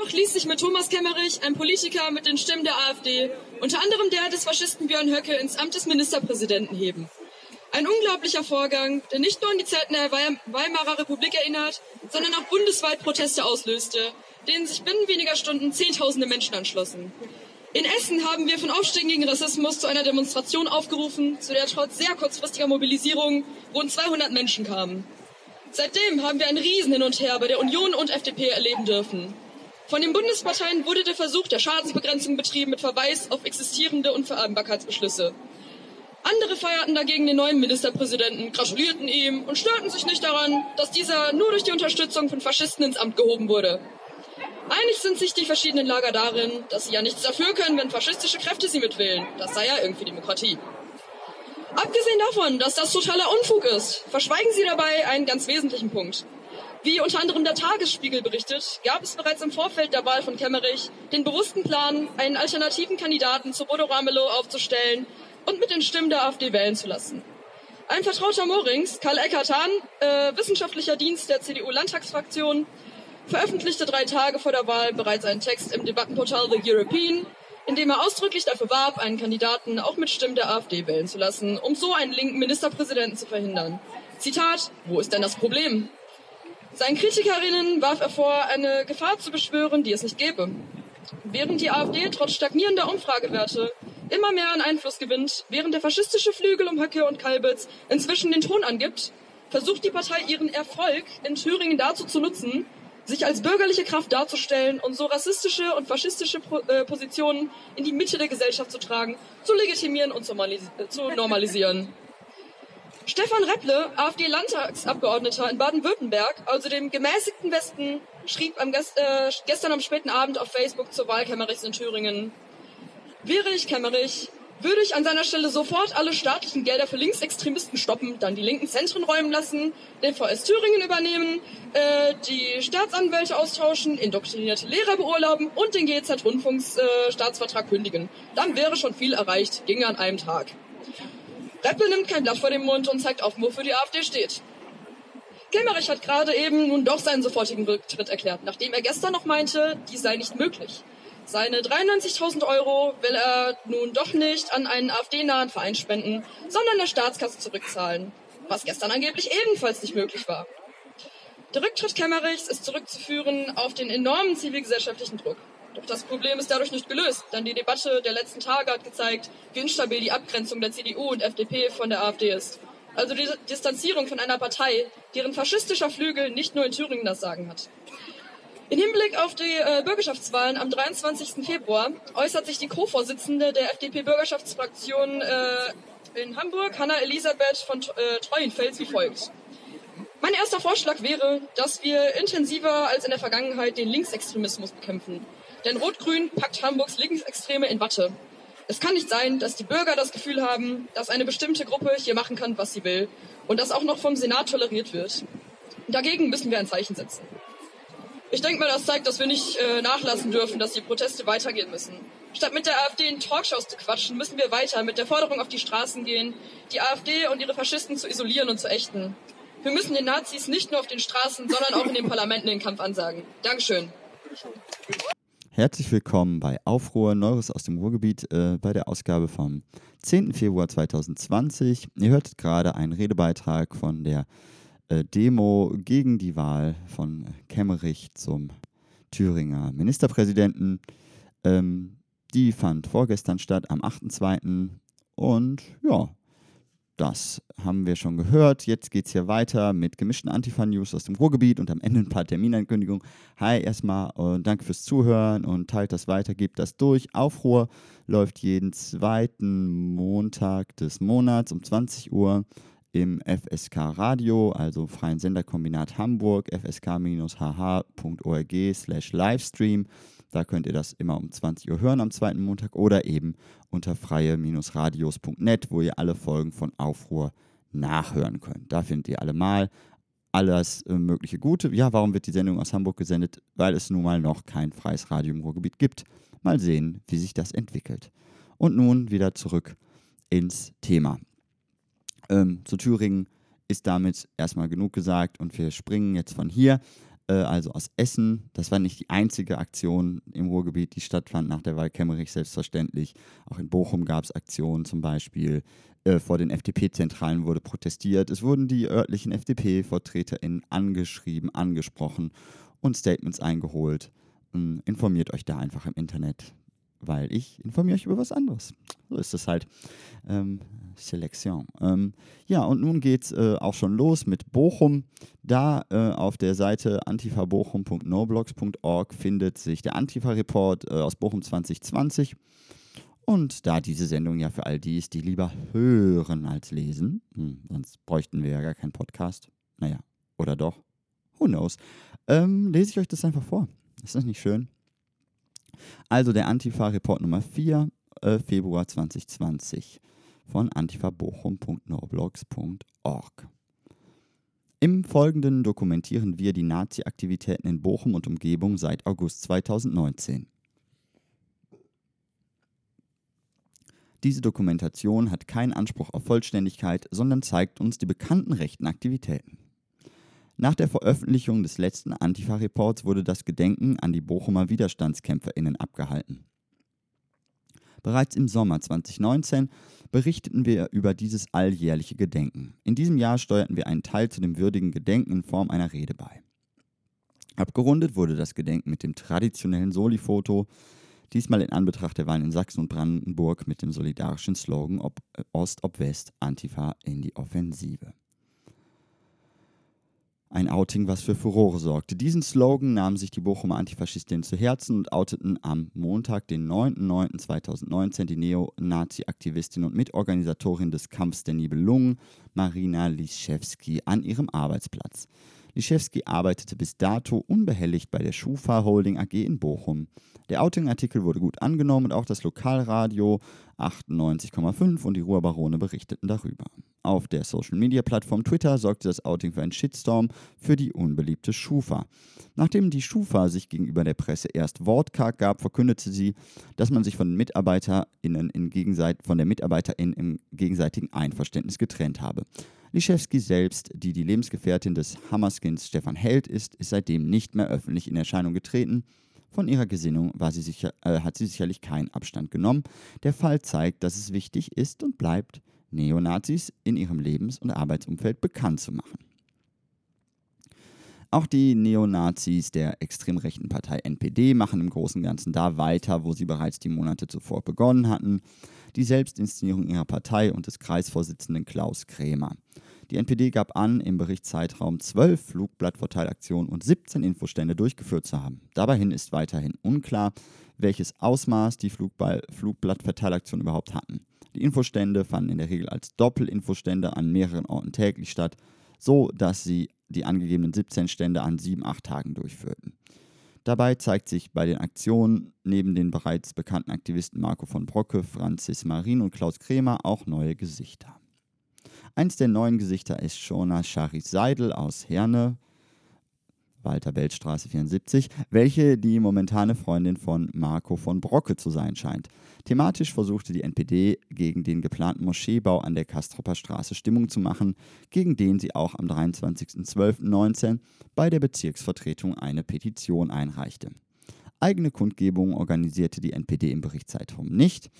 Doch ließ sich mit Thomas Kemmerich, ein Politiker mit den Stimmen der AfD, unter anderem der des Faschisten Björn Höcke, ins Amt des Ministerpräsidenten heben. Ein unglaublicher Vorgang, der nicht nur an die Zeiten der Weimarer Republik erinnert, sondern auch bundesweit Proteste auslöste, denen sich binnen weniger Stunden Zehntausende Menschen anschlossen. In Essen haben wir von Aufstiegen gegen Rassismus zu einer Demonstration aufgerufen, zu der trotz sehr kurzfristiger Mobilisierung rund 200 Menschen kamen. Seitdem haben wir ein Riesen hin und her bei der Union und FDP erleben dürfen. Von den Bundesparteien wurde der Versuch der Schadensbegrenzung betrieben mit Verweis auf existierende Unvereinbarkeitsbeschlüsse. Andere feierten dagegen den neuen Ministerpräsidenten, gratulierten ihm und störten sich nicht daran, dass dieser nur durch die Unterstützung von Faschisten ins Amt gehoben wurde. Einig sind sich die verschiedenen Lager darin, dass sie ja nichts dafür können, wenn faschistische Kräfte sie mitwählen. Das sei ja irgendwie Demokratie. Abgesehen davon, dass das totaler Unfug ist, verschweigen sie dabei einen ganz wesentlichen Punkt. Wie unter anderem der Tagesspiegel berichtet, gab es bereits im Vorfeld der Wahl von Kemmerich den bewussten Plan, einen alternativen Kandidaten zu Bodo Ramelow aufzustellen und mit den Stimmen der AfD wählen zu lassen. Ein Vertrauter Morings, Karl Eckertan, äh, wissenschaftlicher Dienst der CDU-Landtagsfraktion, veröffentlichte drei Tage vor der Wahl bereits einen Text im Debattenportal The European, in dem er ausdrücklich dafür warb, einen Kandidaten auch mit Stimmen der AfD wählen zu lassen, um so einen linken Ministerpräsidenten zu verhindern. Zitat, wo ist denn das Problem? Seinen Kritikerinnen warf er vor, eine Gefahr zu beschwören, die es nicht gäbe. Während die AfD trotz stagnierender Umfragewerte immer mehr an Einfluss gewinnt, während der faschistische Flügel um Höcke und Kalbitz inzwischen den Ton angibt, versucht die Partei ihren Erfolg in Thüringen dazu zu nutzen, sich als bürgerliche Kraft darzustellen und so rassistische und faschistische äh, Positionen in die Mitte der Gesellschaft zu tragen, zu legitimieren und zu normalisieren. Stefan Repple, AfD-Landtagsabgeordneter in Baden-Württemberg, also dem gemäßigten Westen, schrieb am, äh, gestern am späten Abend auf Facebook zur Wahl Kemmerichs in Thüringen. Wäre ich Kemmerich, würde ich an seiner Stelle sofort alle staatlichen Gelder für Linksextremisten stoppen, dann die linken Zentren räumen lassen, den VS Thüringen übernehmen, äh, die Staatsanwälte austauschen, indoktrinierte Lehrer beurlauben und den GEZ-Rundfunksstaatsvertrag äh, kündigen. Dann wäre schon viel erreicht, ginge an einem Tag. Reppel nimmt kein Blatt vor den Mund und zeigt offen, wofür die AfD steht. Kilmerich hat gerade eben nun doch seinen sofortigen Rücktritt erklärt, nachdem er gestern noch meinte, dies sei nicht möglich. Seine 93.000 Euro will er nun doch nicht an einen AfD-nahen Verein spenden, sondern der Staatskasse zurückzahlen, was gestern angeblich ebenfalls nicht möglich war. Der Rücktritt Kemmerichs ist zurückzuführen auf den enormen zivilgesellschaftlichen Druck. Doch das Problem ist dadurch nicht gelöst, denn die Debatte der letzten Tage hat gezeigt, wie instabil die Abgrenzung der CDU und FDP von der AfD ist. Also die Distanzierung von einer Partei, deren faschistischer Flügel nicht nur in Thüringen das Sagen hat. In Hinblick auf die äh, Bürgerschaftswahlen am 23. Februar äußert sich die Co-Vorsitzende der FDP-Bürgerschaftsfraktion äh, in Hamburg, Hanna Elisabeth von äh, Treuenfels, wie folgt. Mein erster Vorschlag wäre, dass wir intensiver als in der Vergangenheit den Linksextremismus bekämpfen. Denn Rot-Grün packt Hamburgs Linksextreme in Watte. Es kann nicht sein, dass die Bürger das Gefühl haben, dass eine bestimmte Gruppe hier machen kann, was sie will und das auch noch vom Senat toleriert wird. Dagegen müssen wir ein Zeichen setzen. Ich denke mal, das zeigt, dass wir nicht äh, nachlassen dürfen, dass die Proteste weitergehen müssen. Statt mit der AfD in Talkshows zu quatschen, müssen wir weiter mit der Forderung auf die Straßen gehen, die AfD und ihre Faschisten zu isolieren und zu ächten. Wir müssen den Nazis nicht nur auf den Straßen, sondern auch in den Parlamenten den Kampf ansagen. Dankeschön. Herzlich willkommen bei Aufruhr Neues aus dem Ruhrgebiet äh, bei der Ausgabe vom 10. Februar 2020. Ihr hört gerade einen Redebeitrag von der äh, Demo gegen die Wahl von Kemmerich zum Thüringer Ministerpräsidenten. Ähm, die fand vorgestern statt, am 8.2. Und ja, das haben wir schon gehört. Jetzt geht es hier weiter mit gemischten Antifa-News aus dem Ruhrgebiet und am Ende ein paar Terminankündigungen. Hi erstmal und danke fürs Zuhören und teilt das weiter, gebt das durch. Aufruhr läuft jeden zweiten Montag des Monats um 20 Uhr im FSK Radio, also Freien Senderkombinat Hamburg, fsk-hh.org slash Livestream. Da könnt ihr das immer um 20 Uhr hören am zweiten Montag oder eben unter freie-radios.net, wo ihr alle Folgen von Aufruhr nachhören könnt. Da findet ihr alle mal alles äh, mögliche Gute. Ja, warum wird die Sendung aus Hamburg gesendet? Weil es nun mal noch kein freies Radio im Ruhrgebiet gibt. Mal sehen, wie sich das entwickelt. Und nun wieder zurück ins Thema. Ähm, zu Thüringen ist damit erstmal genug gesagt und wir springen jetzt von hier also aus Essen. Das war nicht die einzige Aktion im Ruhrgebiet, die stattfand nach der Wahl Kemmerich, selbstverständlich. Auch in Bochum gab es Aktionen zum Beispiel. Äh, vor den FDP-Zentralen wurde protestiert. Es wurden die örtlichen FDP-VertreterInnen angeschrieben, angesprochen und Statements eingeholt. Ähm, informiert euch da einfach im Internet, weil ich informiere euch über was anderes. So ist es halt. Ähm, Selektion. Ähm, ja, und nun geht es äh, auch schon los mit Bochum. Da äh, auf der Seite antifabochum.noblogs.org findet sich der Antifa-Report äh, aus Bochum 2020. Und da diese Sendung ja für all die ist, die lieber hören als lesen, hm, sonst bräuchten wir ja gar keinen Podcast. Naja, oder doch? Who knows? Ähm, lese ich euch das einfach vor. Ist das nicht schön? Also der Antifa-Report Nummer 4, äh, Februar 2020 von antifabochum.noblogs.org. Im Folgenden dokumentieren wir die Nazi-Aktivitäten in Bochum und Umgebung seit August 2019. Diese Dokumentation hat keinen Anspruch auf Vollständigkeit, sondern zeigt uns die bekannten rechten Aktivitäten. Nach der Veröffentlichung des letzten Antifa-Reports wurde das Gedenken an die Bochumer WiderstandskämpferInnen abgehalten. Bereits im Sommer 2019 berichteten wir über dieses alljährliche Gedenken. In diesem Jahr steuerten wir einen Teil zu dem würdigen Gedenken in Form einer Rede bei. Abgerundet wurde das Gedenken mit dem traditionellen Soli-Foto, diesmal in Anbetracht der Wahlen in Sachsen und Brandenburg mit dem solidarischen Slogan ob Ost ob West, Antifa in die Offensive. Ein Outing, was für Furore sorgte. Diesen Slogan nahmen sich die Bochumer Antifaschistinnen zu Herzen und outeten am Montag, den 9.09.2019, die Neonazi-Aktivistin und Mitorganisatorin des Kampfs der Nibelungen, Marina Liszewski, an ihrem Arbeitsplatz. Liszewski arbeitete bis dato unbehelligt bei der Schufa Holding AG in Bochum. Der Outing-Artikel wurde gut angenommen und auch das Lokalradio 98,5 und die Ruhrbarone berichteten darüber. Auf der Social-Media-Plattform Twitter sorgte das Outing für einen Shitstorm für die unbeliebte Schufa. Nachdem die Schufa sich gegenüber der Presse erst wortkarg gab, verkündete sie, dass man sich von, MitarbeiterInnen in Gegenseit von der MitarbeiterInnen im gegenseitigen Einverständnis getrennt habe. Liszewski selbst, die die Lebensgefährtin des Hammerskins Stefan Held ist, ist seitdem nicht mehr öffentlich in Erscheinung getreten von ihrer Gesinnung sie sicher, äh, hat sie sicherlich keinen Abstand genommen. Der Fall zeigt, dass es wichtig ist und bleibt, Neonazis in ihrem Lebens- und Arbeitsumfeld bekannt zu machen. Auch die Neonazis der extrem rechten Partei NPD machen im Großen und Ganzen da weiter, wo sie bereits die Monate zuvor begonnen hatten. Die Selbstinszenierung ihrer Partei und des Kreisvorsitzenden Klaus Krämer. Die NPD gab an, im Berichtszeitraum zwölf Flugblattverteilaktionen und 17 Infostände durchgeführt zu haben. Dabeihin ist weiterhin unklar, welches Ausmaß die Flugball Flugblattverteilaktionen überhaupt hatten. Die Infostände fanden in der Regel als Doppelinfostände an mehreren Orten täglich statt, so dass sie die angegebenen 17 Stände an sieben, acht Tagen durchführten. Dabei zeigt sich bei den Aktionen neben den bereits bekannten Aktivisten Marco von Brocke, Franzis Marin und Klaus Kremer auch neue Gesichter. Eins der neuen Gesichter ist Shona Charis Seidel aus Herne, Walter Beltstraße 74, welche die momentane Freundin von Marco von Brocke zu sein scheint. Thematisch versuchte die NPD gegen den geplanten Moscheebau an der Kastropper Straße Stimmung zu machen, gegen den sie auch am 23.12.19 bei der Bezirksvertretung eine Petition einreichte. Eigene Kundgebungen organisierte die NPD im Berichtszeitraum nicht.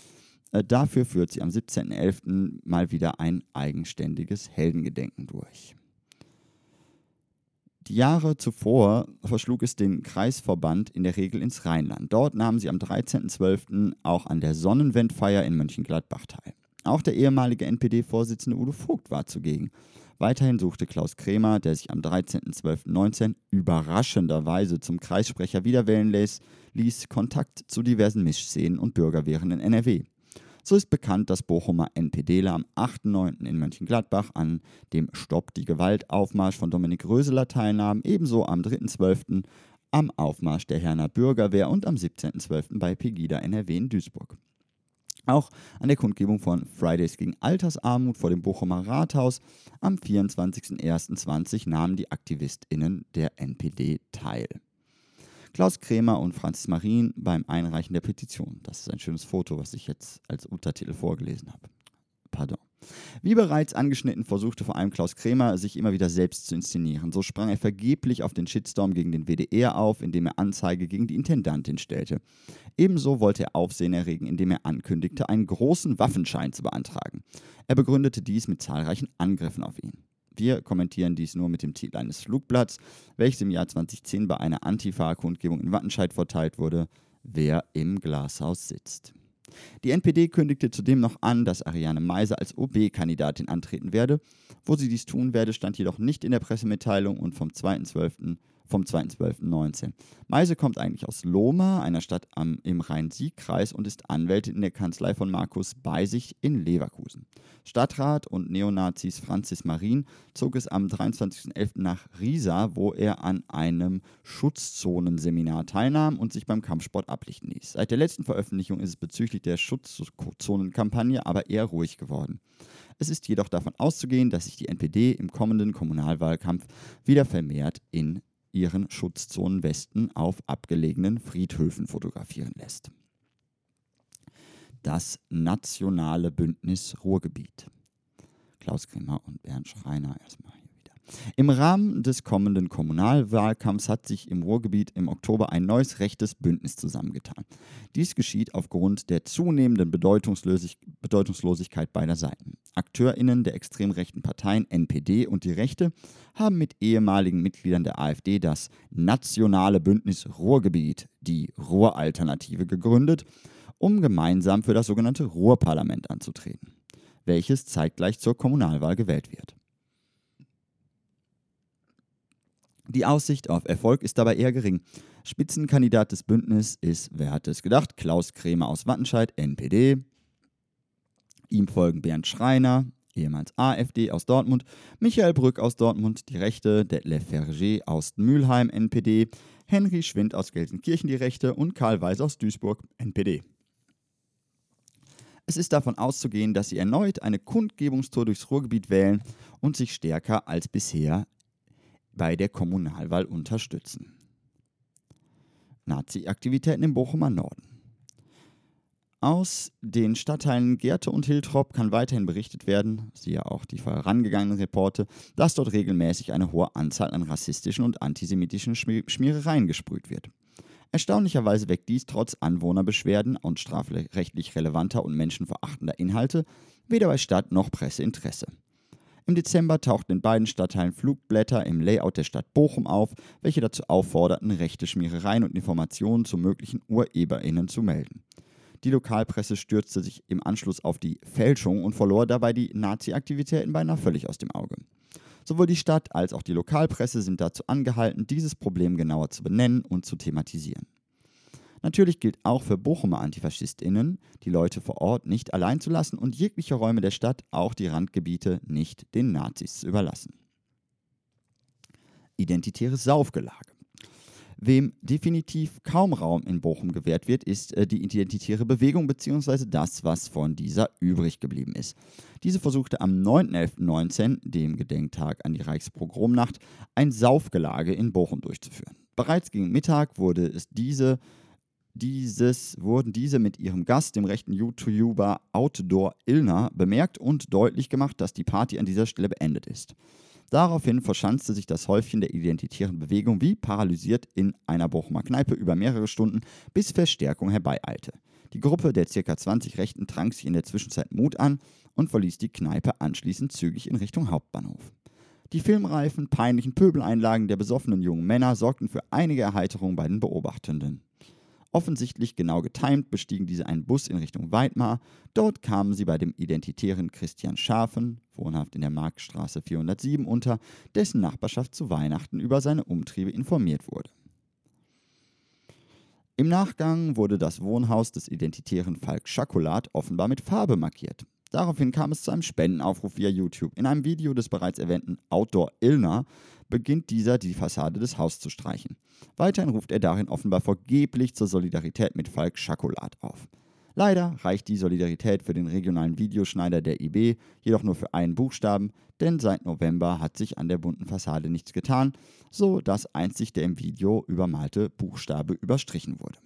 Äh, dafür führt sie am 17.11. mal wieder ein eigenständiges Heldengedenken durch. Die Jahre zuvor verschlug es den Kreisverband in der Regel ins Rheinland. Dort nahmen sie am 13.12. auch an der Sonnenwendfeier in Mönchengladbach teil. Auch der ehemalige NPD-Vorsitzende Udo Vogt war zugegen. Weiterhin suchte Klaus Kremer, der sich am 13.12.19 überraschenderweise zum Kreissprecher wiederwählen ließ, ließ Kontakt zu diversen Mischszenen und Bürgerwehren in NRW. So ist bekannt, dass Bochumer NPDler am 8.9. in Mönchengladbach an dem Stopp die Gewalt Aufmarsch von Dominik Röseler teilnahmen, ebenso am 3.12. am Aufmarsch der Herner Bürgerwehr und am 17.12. bei Pegida NRW in Duisburg. Auch an der Kundgebung von Fridays gegen Altersarmut vor dem Bochumer Rathaus am 24.01.20 nahmen die AktivistInnen der NPD teil. Klaus Krämer und Franzis Marien beim Einreichen der Petition. Das ist ein schönes Foto, was ich jetzt als Untertitel vorgelesen habe. Pardon. Wie bereits angeschnitten, versuchte vor allem Klaus Krämer, sich immer wieder selbst zu inszenieren. So sprang er vergeblich auf den Shitstorm gegen den WDR auf, indem er Anzeige gegen die Intendantin stellte. Ebenso wollte er Aufsehen erregen, indem er ankündigte, einen großen Waffenschein zu beantragen. Er begründete dies mit zahlreichen Angriffen auf ihn. Wir kommentieren dies nur mit dem Titel eines Flugblatts, welches im Jahr 2010 bei einer Antifa-Kundgebung in Wattenscheid verteilt wurde, wer im Glashaus sitzt. Die NPD kündigte zudem noch an, dass Ariane Meiser als OB-Kandidatin antreten werde. Wo sie dies tun werde, stand jedoch nicht in der Pressemitteilung und vom 2.12 vom 2.12.19. Meise kommt eigentlich aus Lohmar, einer Stadt am, im Rhein-Sieg-Kreis und ist Anwältin in der Kanzlei von Markus Beisig in Leverkusen. Stadtrat und Neonazis Franzis Marin zog es am 23.11. nach Riesa, wo er an einem Schutzzonenseminar teilnahm und sich beim Kampfsport ablichten ließ. Seit der letzten Veröffentlichung ist es bezüglich der Schutzzonenkampagne aber eher ruhig geworden. Es ist jedoch davon auszugehen, dass sich die NPD im kommenden Kommunalwahlkampf wieder vermehrt in ihren Schutzzonenwesten auf abgelegenen Friedhöfen fotografieren lässt. Das Nationale Bündnis Ruhrgebiet. Klaus Kremer und Bernd Schreiner erstmal. Im Rahmen des kommenden Kommunalwahlkampfs hat sich im Ruhrgebiet im Oktober ein neues rechtes Bündnis zusammengetan. Dies geschieht aufgrund der zunehmenden Bedeutungslosigkeit beider Seiten. AkteurInnen der extrem rechten Parteien NPD und die Rechte haben mit ehemaligen Mitgliedern der AfD das Nationale Bündnis Ruhrgebiet, die Ruhralternative, gegründet, um gemeinsam für das sogenannte Ruhrparlament anzutreten, welches zeitgleich zur Kommunalwahl gewählt wird. Die Aussicht auf Erfolg ist dabei eher gering. Spitzenkandidat des Bündnisses ist, wer hat es gedacht, Klaus Krämer aus Wattenscheid, NPD, Ihm folgen Bernd Schreiner, ehemals AfD aus Dortmund, Michael Brück aus Dortmund, die Rechte, Detlef Ferger aus Mülheim, NPD, Henry Schwind aus Gelsenkirchen, die Rechte und Karl Weiß aus Duisburg, NPD. Es ist davon auszugehen, dass sie erneut eine Kundgebungstour durchs Ruhrgebiet wählen und sich stärker als bisher bei der Kommunalwahl unterstützen. Nazi-Aktivitäten im Bochumer Norden. Aus den Stadtteilen Gerte und Hiltrop kann weiterhin berichtet werden, siehe auch die vorangegangenen Reporte, dass dort regelmäßig eine hohe Anzahl an rassistischen und antisemitischen Schmierereien gesprüht wird. Erstaunlicherweise weckt dies trotz Anwohnerbeschwerden und strafrechtlich relevanter und menschenverachtender Inhalte weder bei Stadt noch Presse Interesse. Im Dezember tauchten in beiden Stadtteilen Flugblätter im Layout der Stadt Bochum auf, welche dazu aufforderten, rechte Schmierereien und Informationen zu möglichen UrheberInnen zu melden. Die Lokalpresse stürzte sich im Anschluss auf die Fälschung und verlor dabei die Nazi-Aktivitäten beinahe völlig aus dem Auge. Sowohl die Stadt als auch die Lokalpresse sind dazu angehalten, dieses Problem genauer zu benennen und zu thematisieren. Natürlich gilt auch für Bochumer AntifaschistInnen, die Leute vor Ort nicht allein zu lassen und jegliche Räume der Stadt, auch die Randgebiete, nicht den Nazis zu überlassen. Identitäres Saufgelage. Wem definitiv kaum Raum in Bochum gewährt wird, ist äh, die identitäre Bewegung bzw. das, was von dieser übrig geblieben ist. Diese versuchte am 9.11.19, dem Gedenktag an die Reichspogromnacht, ein Saufgelage in Bochum durchzuführen. Bereits gegen Mittag wurde es diese dieses wurden diese mit ihrem Gast, dem rechten YouTuber Outdoor Ilna, bemerkt und deutlich gemacht, dass die Party an dieser Stelle beendet ist. Daraufhin verschanzte sich das Häufchen der identitären Bewegung wie paralysiert in einer Bochumer Kneipe über mehrere Stunden, bis Verstärkung herbeieilte. Die Gruppe der ca. 20 Rechten trank sich in der Zwischenzeit Mut an und verließ die Kneipe anschließend zügig in Richtung Hauptbahnhof. Die filmreifen, peinlichen Pöbeleinlagen der besoffenen jungen Männer sorgten für einige Erheiterung bei den Beobachtenden. Offensichtlich genau getimt bestiegen diese einen Bus in Richtung Weidmar. Dort kamen sie bei dem identitären Christian Schafen, wohnhaft in der Marktstraße 407, unter, dessen Nachbarschaft zu Weihnachten über seine Umtriebe informiert wurde. Im Nachgang wurde das Wohnhaus des identitären Falk Schakolat offenbar mit Farbe markiert. Daraufhin kam es zu einem Spendenaufruf via YouTube. In einem Video des bereits erwähnten Outdoor Illner beginnt dieser die Fassade des Hauses zu streichen. Weiterhin ruft er darin offenbar vergeblich zur Solidarität mit Falk Schakolat auf. Leider reicht die Solidarität für den regionalen Videoschneider der IB jedoch nur für einen Buchstaben, denn seit November hat sich an der bunten Fassade nichts getan, so dass einzig der im Video übermalte Buchstabe überstrichen wurde.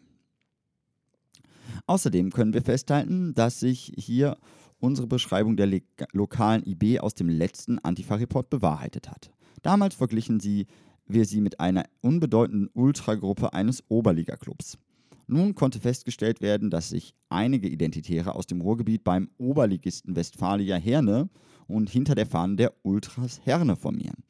Außerdem können wir festhalten, dass sich hier unsere Beschreibung der lokalen IB aus dem letzten Antifa-Report bewahrheitet hat. Damals verglichen sie, wir sie mit einer unbedeutenden Ultragruppe eines Oberliga-Clubs. Nun konnte festgestellt werden, dass sich einige Identitäre aus dem Ruhrgebiet beim Oberligisten Westfalia Herne und hinter der Fahne der Ultras Herne formieren.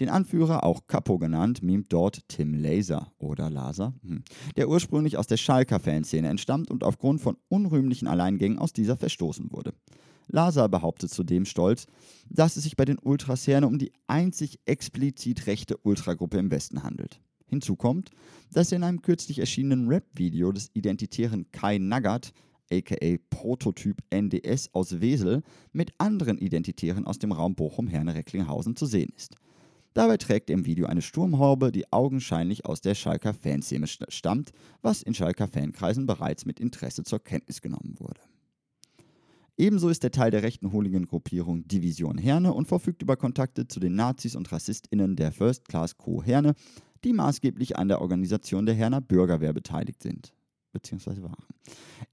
Den Anführer, auch Capo genannt, mimt dort Tim Laser oder Laser, hm, der ursprünglich aus der Schalker Fanszene entstammt und aufgrund von unrühmlichen Alleingängen aus dieser verstoßen wurde. Laser behauptet zudem stolz, dass es sich bei den Ultras Herne um die einzig explizit rechte Ultragruppe im Westen handelt. Hinzu kommt, dass er in einem kürzlich erschienenen Rap-Video des identitären Kai Naggat, aka Prototyp NDS aus Wesel, mit anderen Identitären aus dem Raum Bochum-Herne-Recklinghausen zu sehen ist. Dabei trägt er im Video eine Sturmhaube, die augenscheinlich aus der Schalker Fanszene stammt, was in Schalker Fankreisen bereits mit Interesse zur Kenntnis genommen wurde. Ebenso ist er Teil der rechten Hooligan-Gruppierung Division Herne und verfügt über Kontakte zu den Nazis und RassistInnen der First Class Co. Herne, die maßgeblich an der Organisation der Herner Bürgerwehr beteiligt sind, beziehungsweise waren.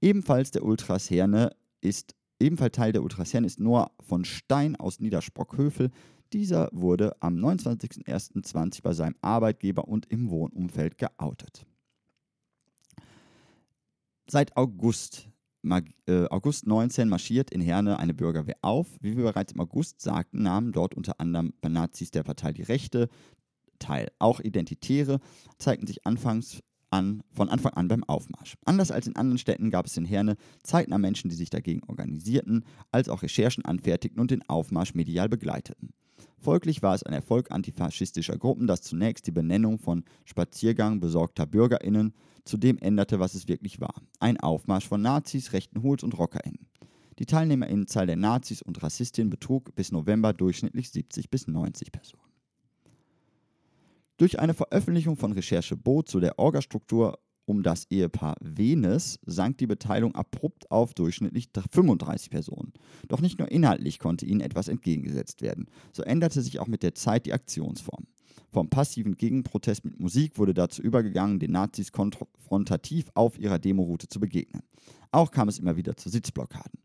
Ebenfalls der Ultras Herne ist Ebenfalls Teil der Ultras Herne ist Noah von Stein aus Niedersprockhövel. Dieser wurde am 29.01.20 bei seinem Arbeitgeber und im Wohnumfeld geoutet. Seit August äh, August 19 marschiert in Herne eine Bürgerwehr auf. Wie wir bereits im August sagten, nahmen dort unter anderem Nazis der Partei Die Rechte teil. Auch Identitäre zeigten sich anfangs an, von Anfang an beim Aufmarsch. Anders als in anderen Städten gab es in Herne zeitnah Menschen, die sich dagegen organisierten, als auch Recherchen anfertigten und den Aufmarsch medial begleiteten. Folglich war es ein Erfolg antifaschistischer Gruppen, das zunächst die Benennung von Spaziergang besorgter BürgerInnen zu dem änderte, was es wirklich war. Ein Aufmarsch von Nazis, rechten Hools und RockerInnen. Die Teilnehmerinnenzahl der Nazis und Rassistinnen betrug bis November durchschnittlich 70 bis 90 Personen. Durch eine Veröffentlichung von Recherche Bo zu der Orgastruktur um das Ehepaar Venes sank die Beteiligung abrupt auf durchschnittlich 35 Personen. Doch nicht nur inhaltlich konnte ihnen etwas entgegengesetzt werden, so änderte sich auch mit der Zeit die Aktionsform. Vom passiven Gegenprotest mit Musik wurde dazu übergegangen, den Nazis konfrontativ auf ihrer Demoroute zu begegnen. Auch kam es immer wieder zu Sitzblockaden.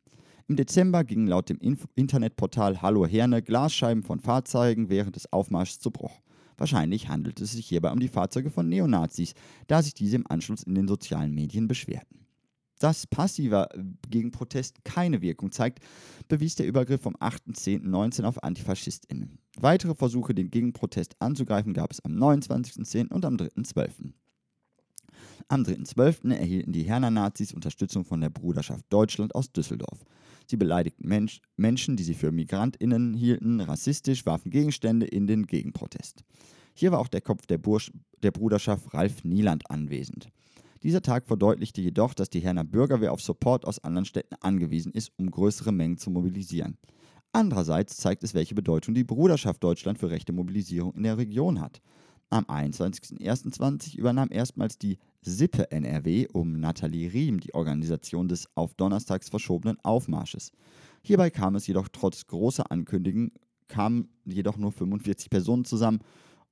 Im Dezember gingen laut dem Inf Internetportal Hallo Herne Glasscheiben von Fahrzeugen während des Aufmarschs zu Bruch. Wahrscheinlich handelt es sich hierbei um die Fahrzeuge von Neonazis, da sich diese im Anschluss in den sozialen Medien beschwerten. Dass passiver äh, Gegenprotest keine Wirkung zeigt, bewies der Übergriff vom 8.10.19 auf AntifaschistInnen. Weitere Versuche, den Gegenprotest anzugreifen, gab es am 29.10. und am 3.12. Am 3.12. erhielten die Herner Nazis Unterstützung von der Bruderschaft Deutschland aus Düsseldorf. Sie beleidigten Mensch, Menschen, die sie für MigrantInnen hielten, rassistisch, warfen Gegenstände in den Gegenprotest. Hier war auch der Kopf der, Bursch, der Bruderschaft Ralf Nieland anwesend. Dieser Tag verdeutlichte jedoch, dass die Herner Bürgerwehr auf Support aus anderen Städten angewiesen ist, um größere Mengen zu mobilisieren. Andererseits zeigt es, welche Bedeutung die Bruderschaft Deutschland für rechte Mobilisierung in der Region hat. Am 21.01.20 übernahm erstmals die Sippe NRW um Nathalie Riem die Organisation des auf Donnerstags verschobenen Aufmarsches. Hierbei kam es jedoch trotz großer Ankündigungen, kamen jedoch nur 45 Personen zusammen,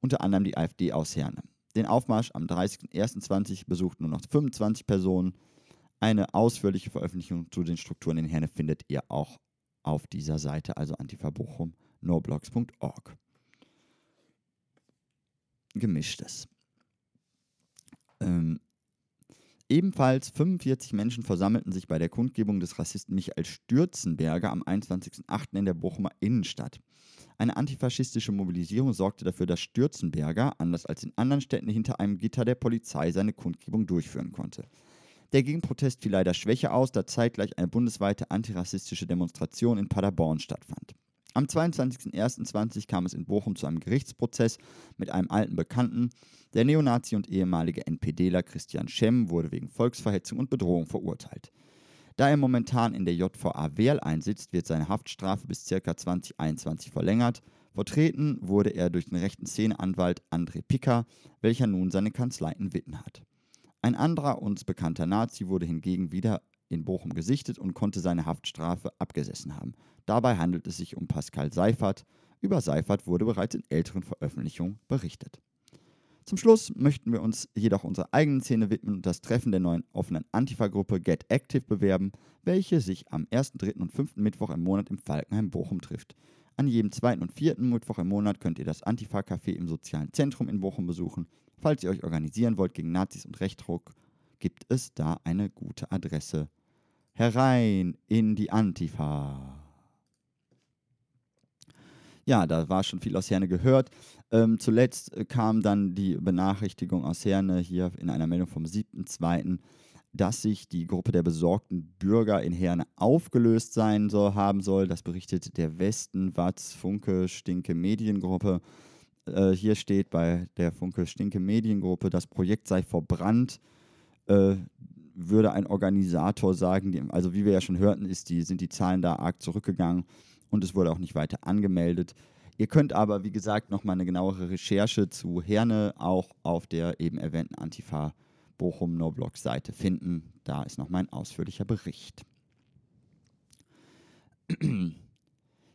unter anderem die AfD aus Herne. Den Aufmarsch am 30.01.20 besuchten nur noch 25 Personen. Eine ausführliche Veröffentlichung zu den Strukturen in Herne findet ihr auch auf dieser Seite, also antifabochum.noblogs.org gemischtes. Ähm, ebenfalls 45 Menschen versammelten sich bei der Kundgebung des Rassisten Michael Stürzenberger am 21.08. in der Bochumer Innenstadt. Eine antifaschistische Mobilisierung sorgte dafür, dass Stürzenberger, anders als in anderen Städten, hinter einem Gitter der Polizei seine Kundgebung durchführen konnte. Der Gegenprotest fiel leider schwächer aus, da zeitgleich eine bundesweite antirassistische Demonstration in Paderborn stattfand. Am 22.01.20 kam es in Bochum zu einem Gerichtsprozess mit einem alten Bekannten. Der Neonazi und ehemalige NPDler Christian Schemm wurde wegen Volksverhetzung und Bedrohung verurteilt. Da er momentan in der JVA Werl einsitzt, wird seine Haftstrafe bis ca. 2021 verlängert. Vertreten wurde er durch den rechten Szeneanwalt André Picker, welcher nun seine Kanzlei in Witten hat. Ein anderer uns bekannter Nazi wurde hingegen wieder in Bochum gesichtet und konnte seine Haftstrafe abgesessen haben. Dabei handelt es sich um Pascal Seifert. Über Seifert wurde bereits in älteren Veröffentlichungen berichtet. Zum Schluss möchten wir uns jedoch unserer eigenen Szene widmen und das Treffen der neuen offenen Antifa-Gruppe Get Active bewerben, welche sich am 1., 3. und 5. Mittwoch im Monat im Falkenheim Bochum trifft. An jedem zweiten und vierten Mittwoch im Monat könnt ihr das Antifa-Café im sozialen Zentrum in Bochum besuchen. Falls ihr euch organisieren wollt gegen Nazis und Rechtdruck, gibt es da eine gute Adresse. Herein in die Antifa. Ja, da war schon viel aus Herne gehört. Ähm, zuletzt kam dann die Benachrichtigung aus Herne hier in einer Meldung vom 7.2., dass sich die Gruppe der besorgten Bürger in Herne aufgelöst sein soll, haben soll. Das berichtet der Westen, Watz, Funke, Stinke Mediengruppe. Äh, hier steht bei der Funke Stinke Mediengruppe, das Projekt sei verbrannt. Äh, würde ein Organisator sagen, die, also wie wir ja schon hörten, ist die, sind die Zahlen da arg zurückgegangen und es wurde auch nicht weiter angemeldet. Ihr könnt aber, wie gesagt, nochmal eine genauere Recherche zu Herne auch auf der eben erwähnten Antifa Bochum Noblog Seite finden. Da ist noch mein ausführlicher Bericht.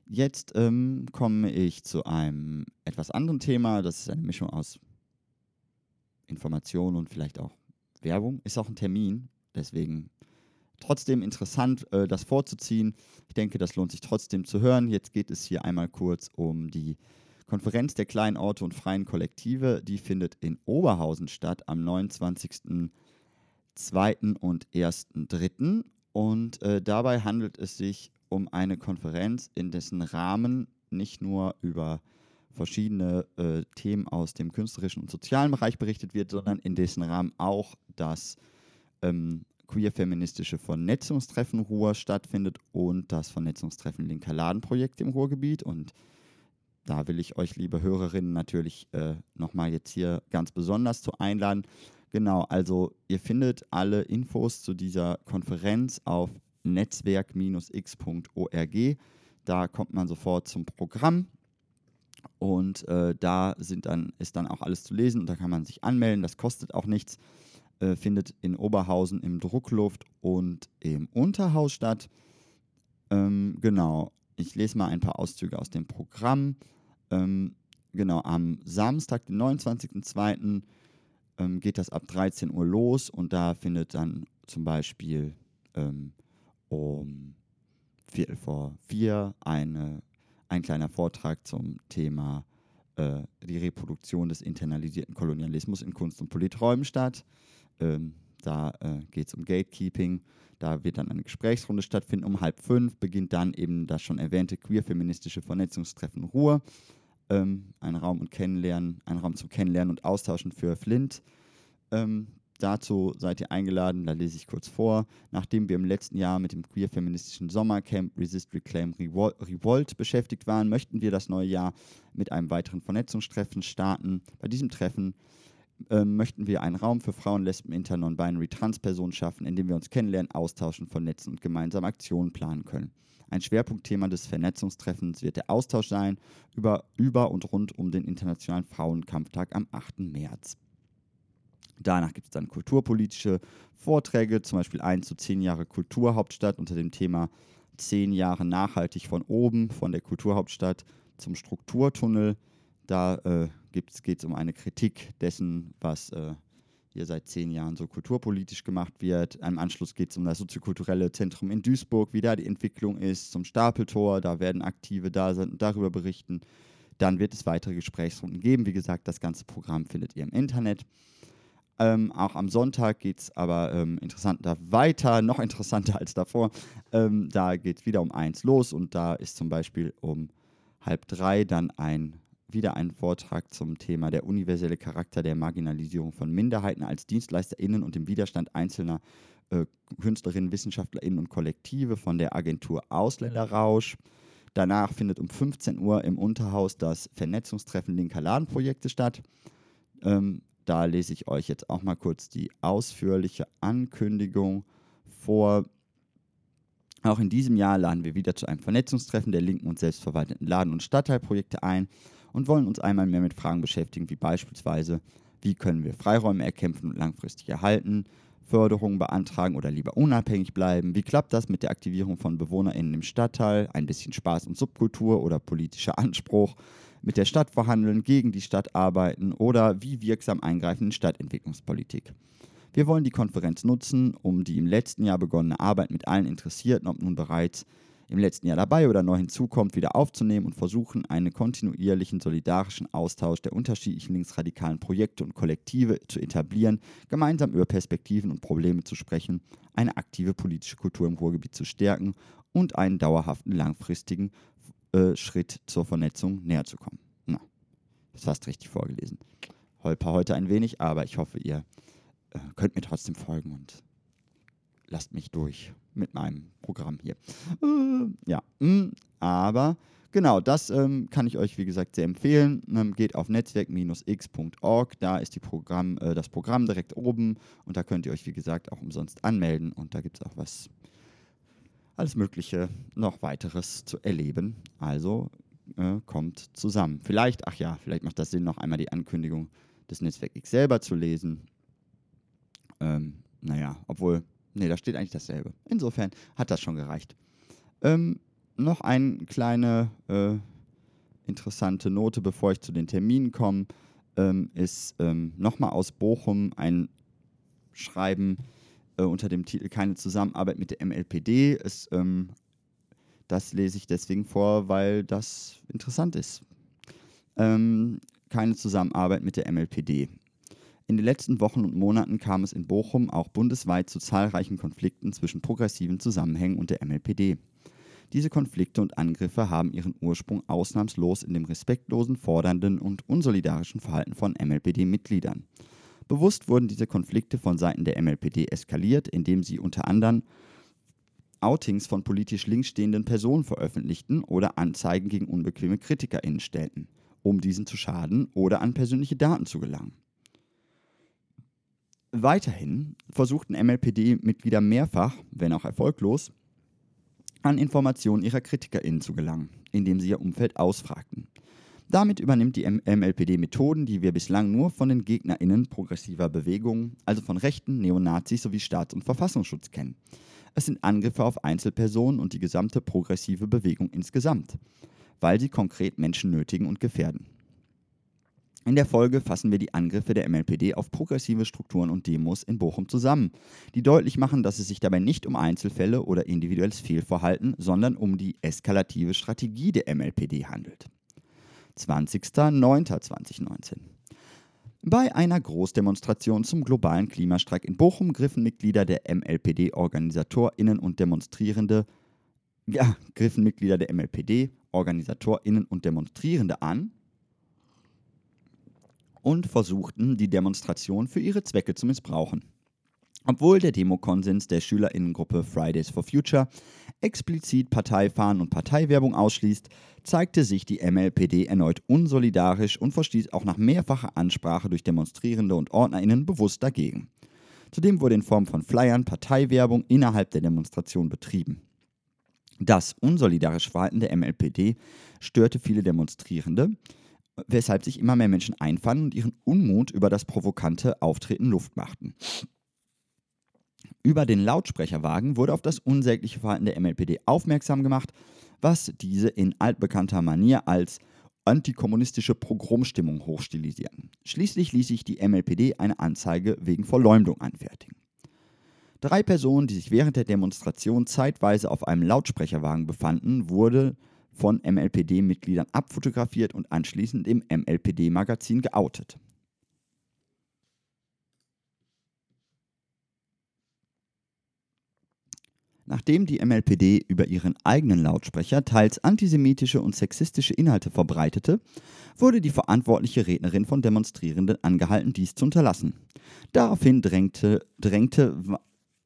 Jetzt ähm, komme ich zu einem etwas anderen Thema. Das ist eine Mischung aus Information und vielleicht auch Werbung. Ist auch ein Termin, deswegen trotzdem interessant, äh, das vorzuziehen. Ich denke, das lohnt sich trotzdem zu hören. Jetzt geht es hier einmal kurz um die Konferenz der kleinen Orte und freien Kollektive. Die findet in Oberhausen statt am 29.02. und 1.03. Und äh, dabei handelt es sich um eine Konferenz, in dessen Rahmen nicht nur über verschiedene äh, Themen aus dem künstlerischen und sozialen Bereich berichtet wird, sondern in dessen Rahmen auch das ähm, queer-feministische Vernetzungstreffen Ruhr stattfindet und das Vernetzungstreffen Linker Ladenprojekt im Ruhrgebiet. Und da will ich euch, liebe Hörerinnen, natürlich äh, nochmal jetzt hier ganz besonders zu einladen. Genau, also ihr findet alle Infos zu dieser Konferenz auf netzwerk-x.org. Da kommt man sofort zum Programm und äh, da sind dann, ist dann auch alles zu lesen und da kann man sich anmelden. Das kostet auch nichts. Äh, findet in Oberhausen im Druckluft und im Unterhaus statt. Ähm, genau, ich lese mal ein paar Auszüge aus dem Programm. Ähm, genau, am Samstag, den 29.02. Ähm, geht das ab 13 Uhr los und da findet dann zum Beispiel ähm, um Viertel vor vier eine, ein kleiner Vortrag zum Thema äh, die Reproduktion des internalisierten Kolonialismus in Kunst und Politräumen statt. Ähm, da äh, geht es um Gatekeeping. Da wird dann eine Gesprächsrunde stattfinden. Um halb fünf beginnt dann eben das schon erwähnte queer-feministische Vernetzungstreffen Ruhr. Ähm, ein Raum und Kennenlernen, ein Raum zum Kennenlernen und Austauschen für Flint. Ähm, dazu seid ihr eingeladen, da lese ich kurz vor. Nachdem wir im letzten Jahr mit dem queer-feministischen Sommercamp Resist, Reclaim, Revolt beschäftigt waren, möchten wir das neue Jahr mit einem weiteren Vernetzungstreffen starten. Bei diesem Treffen ähm, möchten wir einen Raum für Frauen, Lesben, Inter, Non-Binary, Trans-Personen schaffen, in dem wir uns kennenlernen, austauschen, vernetzen und gemeinsam Aktionen planen können. Ein Schwerpunktthema des Vernetzungstreffens wird der Austausch sein über, über und rund um den Internationalen Frauenkampftag am 8. März. Danach gibt es dann kulturpolitische Vorträge, zum Beispiel ein zu zehn Jahre Kulturhauptstadt unter dem Thema zehn Jahre nachhaltig von oben, von der Kulturhauptstadt zum Strukturtunnel. Da äh, geht es um eine Kritik dessen, was äh, hier seit zehn Jahren so kulturpolitisch gemacht wird. Im Anschluss geht es um das soziokulturelle Zentrum in Duisburg, wie da die Entwicklung ist, zum Stapeltor, da werden Aktive da sind und darüber berichten. Dann wird es weitere Gesprächsrunden geben. Wie gesagt, das ganze Programm findet ihr im Internet. Ähm, auch am Sonntag geht es aber ähm, interessanter weiter, noch interessanter als davor. Ähm, da geht es wieder um eins los und da ist zum Beispiel um halb drei dann ein wieder ein Vortrag zum Thema der universelle Charakter der Marginalisierung von Minderheiten als DienstleisterInnen und dem Widerstand einzelner äh, Künstlerinnen, WissenschaftlerInnen und Kollektive von der Agentur Ausländerrausch. Danach findet um 15 Uhr im Unterhaus das Vernetzungstreffen linker Ladenprojekte statt. Ähm, da lese ich euch jetzt auch mal kurz die ausführliche Ankündigung vor. Auch in diesem Jahr laden wir wieder zu einem Vernetzungstreffen der linken und selbstverwalteten Laden- und Stadtteilprojekte ein und wollen uns einmal mehr mit Fragen beschäftigen, wie beispielsweise, wie können wir Freiräume erkämpfen und langfristig erhalten, Förderungen beantragen oder lieber unabhängig bleiben, wie klappt das mit der Aktivierung von BewohnerInnen im Stadtteil, ein bisschen Spaß und Subkultur oder politischer Anspruch, mit der Stadt verhandeln, gegen die Stadt arbeiten oder wie wirksam eingreifen in Stadtentwicklungspolitik. Wir wollen die Konferenz nutzen, um die im letzten Jahr begonnene Arbeit mit allen Interessierten, ob nun bereits im letzten Jahr dabei oder neu hinzukommt, wieder aufzunehmen und versuchen, einen kontinuierlichen solidarischen Austausch der unterschiedlichen linksradikalen Projekte und Kollektive zu etablieren, gemeinsam über Perspektiven und Probleme zu sprechen, eine aktive politische Kultur im Ruhrgebiet zu stärken und einen dauerhaften, langfristigen äh, Schritt zur Vernetzung näher zu kommen. Na, das fast richtig vorgelesen. Holper heute ein wenig, aber ich hoffe, ihr äh, könnt mir trotzdem folgen und lasst mich durch mit meinem Programm hier. Äh, ja, hm, aber genau, das ähm, kann ich euch, wie gesagt, sehr empfehlen. Ähm, geht auf netzwerk-x.org, da ist Programm, äh, das Programm direkt oben und da könnt ihr euch, wie gesagt, auch umsonst anmelden und da gibt es auch was, alles Mögliche, noch weiteres zu erleben. Also äh, kommt zusammen. Vielleicht, ach ja, vielleicht macht das Sinn, noch einmal die Ankündigung des Netzwerk X selber zu lesen. Ähm, naja, obwohl Ne, da steht eigentlich dasselbe. Insofern hat das schon gereicht. Ähm, noch eine kleine äh, interessante Note, bevor ich zu den Terminen komme, ähm, ist ähm, nochmal aus Bochum ein Schreiben äh, unter dem Titel Keine Zusammenarbeit mit der MLPD. Es, ähm, das lese ich deswegen vor, weil das interessant ist. Ähm, keine Zusammenarbeit mit der MLPD. In den letzten Wochen und Monaten kam es in Bochum auch bundesweit zu zahlreichen Konflikten zwischen progressiven Zusammenhängen und der MLPD. Diese Konflikte und Angriffe haben ihren Ursprung ausnahmslos in dem respektlosen, fordernden und unsolidarischen Verhalten von MLPD-Mitgliedern. Bewusst wurden diese Konflikte von Seiten der MLPD eskaliert, indem sie unter anderem Outings von politisch links stehenden Personen veröffentlichten oder Anzeigen gegen unbequeme KritikerInnen stellten, um diesen zu schaden oder an persönliche Daten zu gelangen. Weiterhin versuchten MLPD-Mitglieder mehrfach, wenn auch erfolglos, an Informationen ihrer KritikerInnen zu gelangen, indem sie ihr Umfeld ausfragten. Damit übernimmt die MLPD Methoden, die wir bislang nur von den GegnerInnen progressiver Bewegungen, also von Rechten, Neonazis sowie Staats- und Verfassungsschutz kennen. Es sind Angriffe auf Einzelpersonen und die gesamte progressive Bewegung insgesamt, weil sie konkret Menschen nötigen und gefährden. In der Folge fassen wir die Angriffe der MLPD auf progressive Strukturen und Demos in Bochum zusammen, die deutlich machen, dass es sich dabei nicht um Einzelfälle oder individuelles Fehlverhalten, sondern um die eskalative Strategie der MLPD handelt. 20.09.2019 bei einer Großdemonstration zum globalen Klimastreik in Bochum griffen Mitglieder der MLPD Organisatorinnen und Demonstrierende ja, griffen Mitglieder der MLPD Organisatorinnen und Demonstrierende an und versuchten, die Demonstration für ihre Zwecke zu missbrauchen. Obwohl der Demokonsens der Schülerinnengruppe Fridays for Future explizit Parteifahren und Parteiwerbung ausschließt, zeigte sich die MLPD erneut unsolidarisch und verstieß auch nach mehrfacher Ansprache durch Demonstrierende und Ordnerinnen bewusst dagegen. Zudem wurde in Form von Flyern Parteiwerbung innerhalb der Demonstration betrieben. Das unsolidarische Verhalten der MLPD störte viele Demonstrierende, weshalb sich immer mehr Menschen einfanden und ihren Unmut über das provokante Auftreten Luft machten. Über den Lautsprecherwagen wurde auf das unsägliche Verhalten der MLPD aufmerksam gemacht, was diese in altbekannter Manier als antikommunistische Pogromstimmung hochstilisierten. Schließlich ließ sich die MLPD eine Anzeige wegen Verleumdung anfertigen. Drei Personen, die sich während der Demonstration zeitweise auf einem Lautsprecherwagen befanden, wurde von MLPD-Mitgliedern abfotografiert und anschließend im MLPD-Magazin geoutet. Nachdem die MLPD über ihren eigenen Lautsprecher teils antisemitische und sexistische Inhalte verbreitete, wurde die verantwortliche Rednerin von Demonstrierenden angehalten, dies zu unterlassen. Daraufhin drängte, drängte,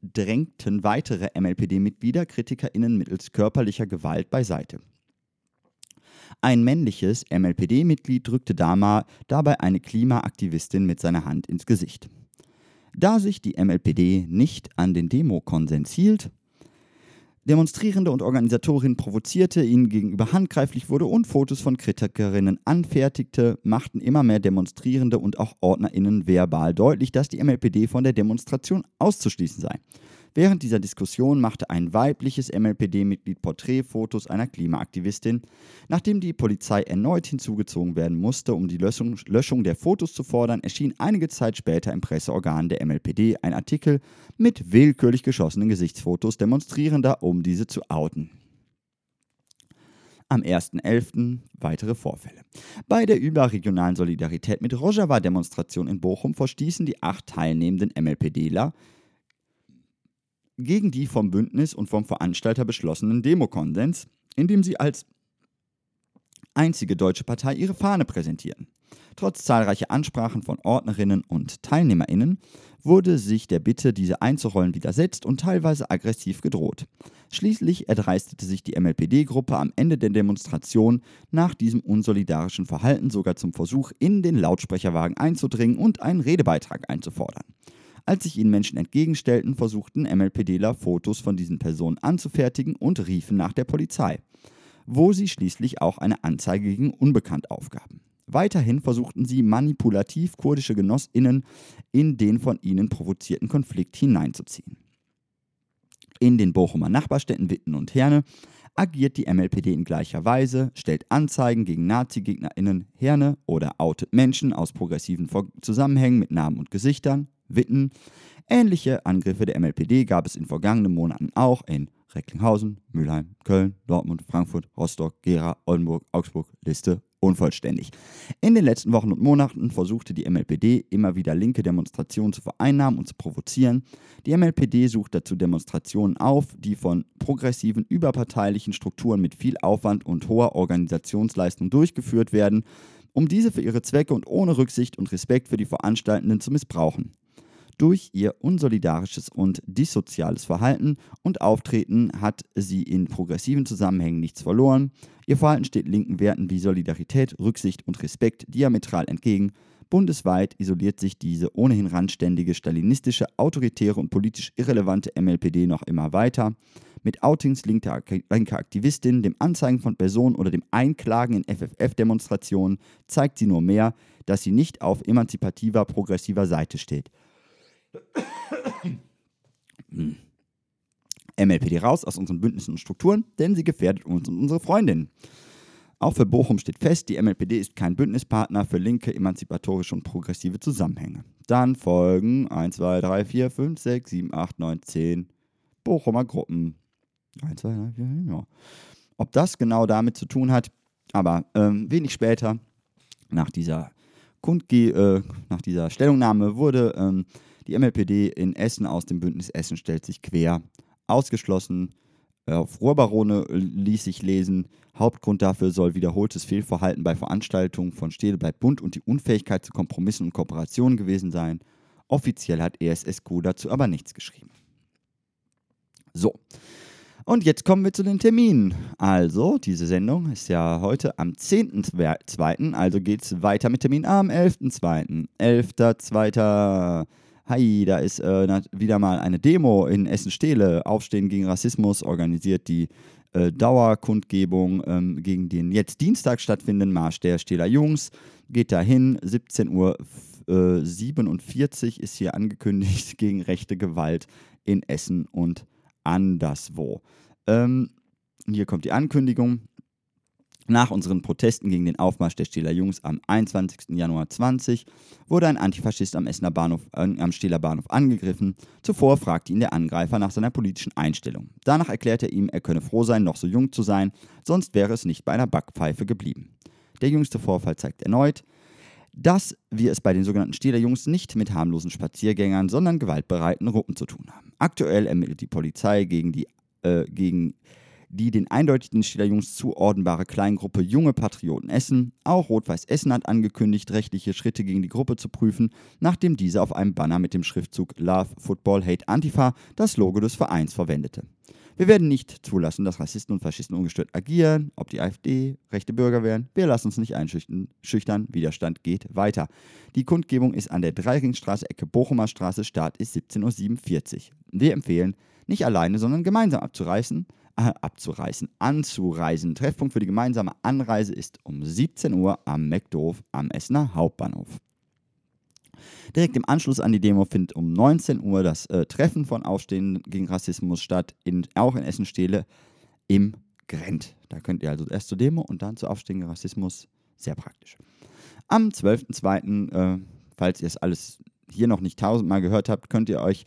drängten weitere MLPD-Mitglieder KritikerInnen mittels körperlicher Gewalt beiseite. Ein männliches MLPD-Mitglied drückte dabei eine Klimaaktivistin mit seiner Hand ins Gesicht. Da sich die MLPD nicht an den Demokonsens hielt, Demonstrierende und Organisatorinnen provozierte, ihnen gegenüber handgreiflich wurde und Fotos von Kritikerinnen anfertigte, machten immer mehr Demonstrierende und auch OrdnerInnen verbal deutlich, dass die MLPD von der Demonstration auszuschließen sei. Während dieser Diskussion machte ein weibliches MLPD-Mitglied Porträtfotos einer Klimaaktivistin. Nachdem die Polizei erneut hinzugezogen werden musste, um die Löschung, Löschung der Fotos zu fordern, erschien einige Zeit später im Presseorgan der MLPD ein Artikel mit willkürlich geschossenen Gesichtsfotos Demonstrierender, um diese zu outen. Am 1.11. weitere Vorfälle. Bei der überregionalen Solidarität mit Rojava-Demonstration in Bochum verstießen die acht teilnehmenden MLPDler gegen die vom Bündnis und vom Veranstalter beschlossenen Demokonsens, indem sie als einzige deutsche Partei ihre Fahne präsentierten. Trotz zahlreicher Ansprachen von Ordnerinnen und Teilnehmerinnen wurde sich der Bitte, diese einzurollen, widersetzt und teilweise aggressiv gedroht. Schließlich erdreistete sich die MLPD-Gruppe am Ende der Demonstration nach diesem unsolidarischen Verhalten sogar zum Versuch, in den Lautsprecherwagen einzudringen und einen Redebeitrag einzufordern. Als sich ihnen Menschen entgegenstellten, versuchten MLPDler Fotos von diesen Personen anzufertigen und riefen nach der Polizei, wo sie schließlich auch eine Anzeige gegen Unbekannt aufgaben. Weiterhin versuchten sie manipulativ kurdische Genossinnen in den von ihnen provozierten Konflikt hineinzuziehen. In den Bochumer Nachbarstädten Witten und Herne agiert die MLPD in gleicher Weise, stellt Anzeigen gegen Nazi-GegnerInnen Herne oder outet Menschen aus progressiven Zusammenhängen mit Namen und Gesichtern, Witten. Ähnliche Angriffe der MLPD gab es in vergangenen Monaten auch in Recklinghausen, Mülheim, Köln, Dortmund, Frankfurt, Rostock, Gera, Oldenburg, Augsburg, Liste unvollständig. In den letzten Wochen und Monaten versuchte die MLPD immer wieder linke Demonstrationen zu vereinnahmen und zu provozieren. Die MLPD sucht dazu Demonstrationen auf, die von progressiven überparteilichen Strukturen mit viel Aufwand und hoher Organisationsleistung durchgeführt werden, um diese für ihre Zwecke und ohne Rücksicht und Respekt für die Veranstaltenden zu missbrauchen. Durch ihr unsolidarisches und dissoziales Verhalten und Auftreten hat sie in progressiven Zusammenhängen nichts verloren. Ihr Verhalten steht linken Werten wie Solidarität, Rücksicht und Respekt diametral entgegen. Bundesweit isoliert sich diese ohnehin randständige, stalinistische, autoritäre und politisch irrelevante MLPD noch immer weiter. Mit Outings linker Aktivistinnen, dem Anzeigen von Personen oder dem Einklagen in FFF-Demonstrationen zeigt sie nur mehr, dass sie nicht auf emanzipativer, progressiver Seite steht. MLPD raus aus unseren Bündnissen und Strukturen, denn sie gefährdet uns und unsere Freundinnen. Auch für Bochum steht fest, die MLPD ist kein Bündnispartner für linke, emanzipatorische und progressive Zusammenhänge. Dann folgen 1, 2, 3, 4, 5, 6, 7, 8, 9, 10 Bochumer Gruppen. 1, 2, 3, 4, ja. Ob das genau damit zu tun hat, aber ähm, wenig später, nach dieser, Kundge äh, nach dieser Stellungnahme, wurde ähm, die MLPD in Essen aus dem Bündnis Essen stellt sich quer. Ausgeschlossen. Auf Rohrbarone ließ sich lesen, Hauptgrund dafür soll wiederholtes Fehlverhalten bei Veranstaltungen von Städte bleibt bunt und die Unfähigkeit zu Kompromissen und Kooperationen gewesen sein. Offiziell hat ESSQ dazu aber nichts geschrieben. So. Und jetzt kommen wir zu den Terminen. Also, diese Sendung ist ja heute am 10.2., also geht es weiter mit Termin am 11.2. 11.2. Hi, da ist äh, wieder mal eine Demo in Essen-Stehle. Aufstehen gegen Rassismus organisiert die äh, Dauerkundgebung ähm, gegen den jetzt Dienstag stattfindenden Marsch der Stehler Jungs. Geht dahin, 17 Uhr äh, 47 ist hier angekündigt gegen rechte Gewalt in Essen und anderswo. Ähm, hier kommt die Ankündigung. Nach unseren Protesten gegen den Aufmarsch der Stehler Jungs am 21. Januar 20 wurde ein Antifaschist am Essener Bahnhof, äh, am Stehler Bahnhof angegriffen. Zuvor fragte ihn der Angreifer nach seiner politischen Einstellung. Danach erklärte er ihm, er könne froh sein, noch so jung zu sein, sonst wäre es nicht bei einer Backpfeife geblieben. Der jüngste Vorfall zeigt erneut, dass wir es bei den sogenannten Stehler Jungs nicht mit harmlosen Spaziergängern, sondern gewaltbereiten Ruppen zu tun haben. Aktuell ermittelt die Polizei gegen die äh, gegen die den eindeutig den Jungs zuordnenbare Kleingruppe Junge Patrioten Essen. Auch Rot-Weiß Essen hat angekündigt, rechtliche Schritte gegen die Gruppe zu prüfen, nachdem diese auf einem Banner mit dem Schriftzug Love, Football, Hate, Antifa das Logo des Vereins verwendete. Wir werden nicht zulassen, dass Rassisten und Faschisten ungestört agieren, ob die AfD rechte Bürger wären. Wir lassen uns nicht einschüchtern. Widerstand geht weiter. Die Kundgebung ist an der Dreiringstraße, Ecke Bochumer Straße. Start ist 17.47 Uhr. Wir empfehlen, nicht alleine, sondern gemeinsam abzureißen abzureißen, anzureisen. Treffpunkt für die gemeinsame Anreise ist um 17 Uhr am McDoof am Essener Hauptbahnhof. Direkt im Anschluss an die Demo findet um 19 Uhr das äh, Treffen von Aufstehenden gegen Rassismus statt, in, auch in Essen-Stehle im Grent. Da könnt ihr also erst zur Demo und dann zu Aufstehen gegen Rassismus. Sehr praktisch. Am 12.02., äh, falls ihr es alles hier noch nicht tausendmal gehört habt, könnt ihr euch